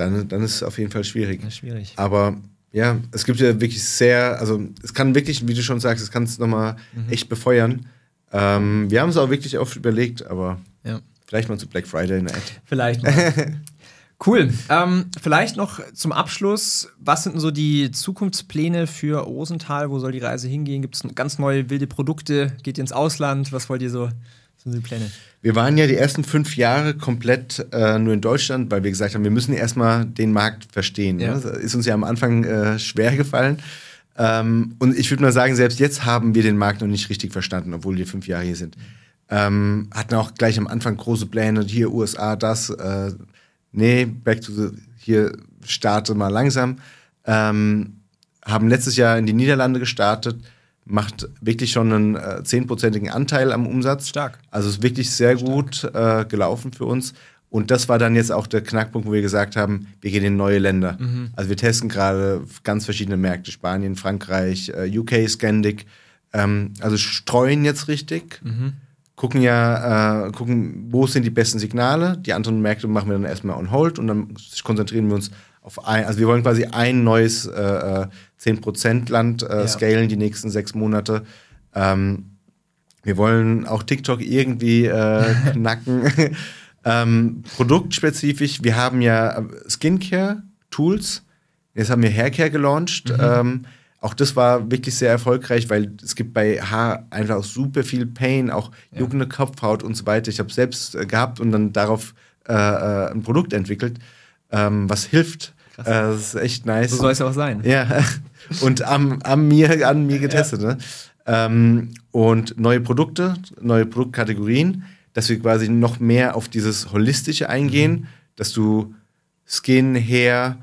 Dann, dann ist es auf jeden Fall schwierig. schwierig. Aber ja, es gibt ja wirklich sehr, also es kann wirklich, wie du schon sagst, es kann es nochmal Mhm. echt befeuern. Ähm, wir haben es auch wirklich oft überlegt, aber Ja. vielleicht mal zu Black Friday in der Ad. Vielleicht mal. cool. Ähm, vielleicht noch zum Abschluss, was sind denn so die Zukunftspläne für Rosenthal? Wo soll die Reise hingehen? Gibt es ganz neue wilde Produkte? Geht ihr ins Ausland? Was wollt ihr so? Was sind die Pläne? Wir waren ja die ersten fünf Jahre komplett äh, nur in Deutschland, weil wir gesagt haben, wir müssen erstmal den Markt verstehen. Ja. Ne? Das ist uns ja am Anfang äh, schwer gefallen. Ähm, und ich würde mal sagen, selbst jetzt haben wir den Markt noch nicht richtig verstanden, obwohl wir fünf Jahre hier sind. Ähm, hatten auch gleich am Anfang große Pläne, hier USA, das. Äh, nee, back to the, hier starte mal langsam. Ähm, haben letztes Jahr in die Niederlande gestartet, macht wirklich schon einen äh, zehnprozentigen Anteil am Umsatz. Stark. Also ist wirklich sehr gut äh, gelaufen für uns. Und das war dann jetzt auch der Knackpunkt, wo wir gesagt haben, wir gehen in neue Länder. Also wir testen gerade ganz verschiedene Märkte, Spanien, Frankreich, äh, UK, Scandic. Ähm, also streuen jetzt richtig, gucken ja, äh, gucken, wo sind die besten Signale. Die anderen Märkte machen wir dann erstmal on hold und dann konzentrieren wir uns auf ein, also wir wollen quasi ein neues äh, äh, 10% Land äh, Ja. scalen die nächsten sechs Monate. Ähm, wir wollen auch TikTok irgendwie äh, knacken. Ähm, produktspezifisch, wir haben ja Skincare-Tools, jetzt haben wir Haircare gelauncht. Mhm. Ähm, auch das war wirklich sehr erfolgreich, weil es gibt bei Haar einfach auch super viel Pain, auch ja. juckende Kopfhaut und so weiter. Ich habe selbst äh, gehabt und dann darauf äh, äh, ein Produkt entwickelt, ähm, was hilft. Äh, das ist echt nice. So soll es ja auch sein. Ja, und am, am mir, an mir getestet. Ja. Ne? Ähm, und neue Produkte, neue Produktkategorien, dass wir quasi noch mehr auf dieses Holistische eingehen, mhm. dass du Skin, Hair,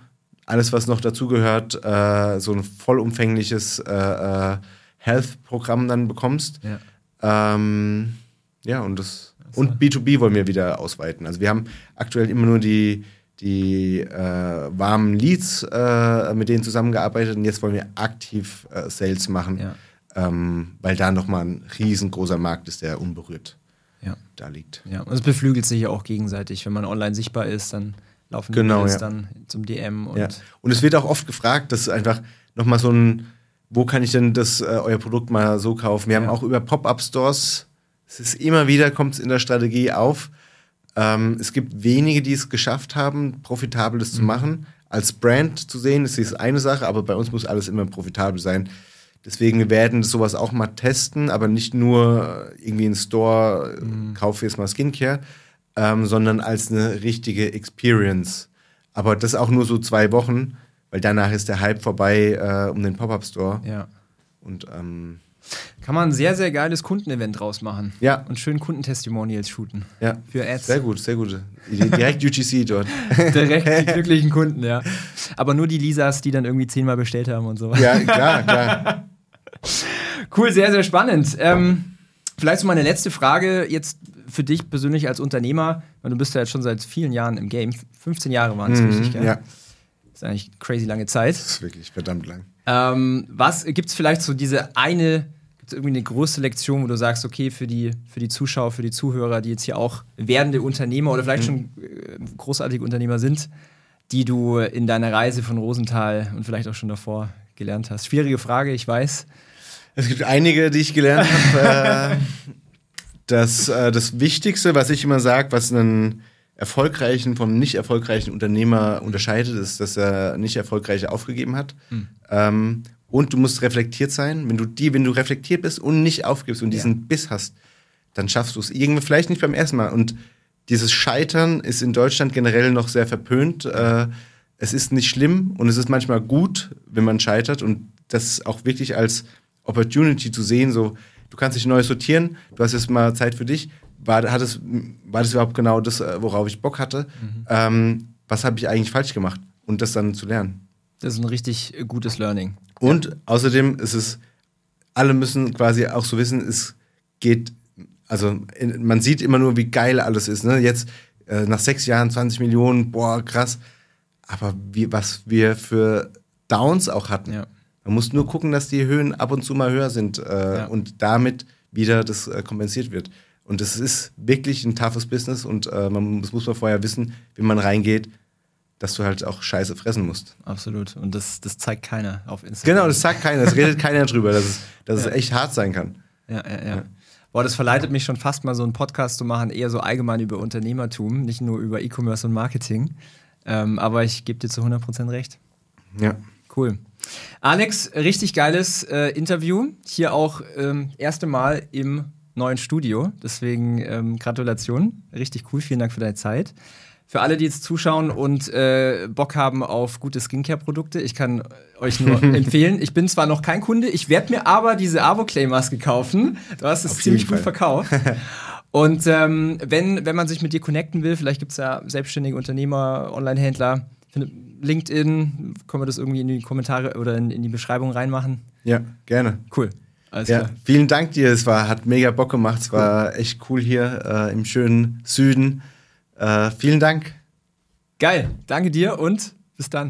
alles, was noch dazugehört, äh, so ein vollumfängliches äh, äh, Health-Programm dann bekommst. Ja, ähm, ja und das also. und B2B wollen wir wieder ausweiten. Also wir haben aktuell immer nur die, die äh, warmen Leads äh, mit denen zusammengearbeitet und jetzt wollen wir aktiv äh, Sales machen, ja. ähm, weil da nochmal ein riesengroßer Markt ist, der unberührt ja. da liegt. Ja, und es beflügelt sich ja auch gegenseitig. Wenn man online sichtbar ist, dann laufen genau, die ja. dann zum DM. Und, ja. und es wird auch oft gefragt, dass einfach nochmal so ein, wo kann ich denn das, äh, euer Produkt mal so kaufen? Wir haben auch über Pop-Up-Stores, es ist immer wieder, kommt es in der Strategie auf. Ähm, es gibt wenige, die es geschafft haben, profitabel das mhm. zu machen. Als Brand zu sehen, das ist eine Sache, aber bei uns muss alles immer profitabel sein. Deswegen wir werden sowas auch mal testen, aber nicht nur irgendwie in Store, mhm. kaufe jetzt mal Skincare, ähm, sondern als eine richtige Experience. Aber das auch nur so zwei Wochen, weil danach ist der Hype vorbei äh, um den Pop-Up-Store. Ja. Und ähm, kann man ein sehr, sehr geiles Kundenevent draus machen. Ja. Und schön Kundentestimonials shooten. Ja. Für Ads. Sehr gut, sehr gut. Direkt UGC dort. Direkt die glücklichen Kunden, ja. Aber nur die Lisas, die dann irgendwie zehnmal bestellt haben und so. Ja, klar, klar. cool, sehr, sehr spannend. Ähm, vielleicht so meine letzte Frage jetzt für dich persönlich als Unternehmer, weil du bist ja jetzt schon seit vielen Jahren im Game, 15 Jahre waren es mhm, richtig, gell? Ja. Das ist eigentlich crazy lange Zeit. Das ist wirklich verdammt lang. Ähm, was gibt es vielleicht so diese eine, irgendwie eine größte Lektion, wo du sagst, okay, für die, für die Zuschauer, für die Zuhörer, die jetzt hier auch werdende Unternehmer oder vielleicht mhm. schon äh, großartige Unternehmer sind, die du in deiner Reise von Rosenthal und vielleicht auch schon davor gelernt hast? Schwierige Frage, ich weiß. Es gibt einige, die ich gelernt habe. äh, das, äh, das Wichtigste, was ich immer sage, was einen erfolgreichen vom nicht erfolgreichen Unternehmer unterscheidet, ist, dass er nicht erfolgreich aufgegeben hat. Mhm. Ähm, und du musst reflektiert sein. Wenn du die, wenn du reflektiert bist und nicht aufgibst und diesen ja. Biss hast, dann schaffst du es irgendwie vielleicht nicht beim ersten Mal. Und dieses Scheitern ist in Deutschland generell noch sehr verpönt. Äh, es ist nicht schlimm und es ist manchmal gut, wenn man scheitert und das auch wirklich als Opportunity zu sehen, so du kannst dich neu sortieren, du hast jetzt mal Zeit für dich. War, hat es, war das überhaupt genau das, äh, worauf ich Bock hatte? Mhm. Ähm, was habe ich eigentlich falsch gemacht? Und das dann zu lernen. Das ist ein richtig gutes Learning. Und ja. außerdem ist es, alle müssen quasi auch so wissen, es geht, also in, man sieht immer nur, wie geil alles ist. Ne? Jetzt äh, nach sechs Jahren 20 Millionen, boah, krass. Aber wie, was wir für Downs auch hatten. Ja. Man muss nur gucken, dass die Höhen ab und zu mal höher sind äh, ja. und damit wieder das äh, kompensiert wird. Und es ist wirklich ein toughes Business und äh, man, das muss man vorher wissen, wie man reingeht, dass du halt auch Scheiße fressen musst. Absolut. Und das, das zeigt keiner auf Instagram. Genau, das zeigt keiner, das redet keiner drüber, dass es, dass ja. es echt hart sein kann. Ja, ja, ja. ja. Boah, das verleitet mich schon fast mal so einen Podcast zu machen, eher so allgemein über Unternehmertum, nicht nur über E-Commerce und Marketing. Ähm, aber ich gebe dir zu 100% recht. Ja. Cool. Alex, richtig geiles äh, Interview. Hier auch ähm, erste Mal im neuen Studio. Deswegen ähm, Gratulation. Richtig cool. Vielen Dank für deine Zeit. Für alle, die jetzt zuschauen und äh, Bock haben auf gute Skincare-Produkte, ich kann euch nur empfehlen. Ich bin zwar noch kein Kunde, ich werde mir aber diese Avoclay-Maske kaufen. Du hast es ziemlich gut verkauft. Und ähm, wenn, wenn man sich mit dir connecten will, vielleicht gibt es ja selbstständige Unternehmer, Online-Händler, LinkedIn, können wir das irgendwie in die Kommentare oder in, in die Beschreibung reinmachen? Ja, gerne. Cool. Alles ja, klar. Vielen Dank dir. Es war, hat mega Bock gemacht. Es cool. war echt cool hier äh, im schönen Süden. Äh, vielen Dank. Geil. Danke dir und bis dann.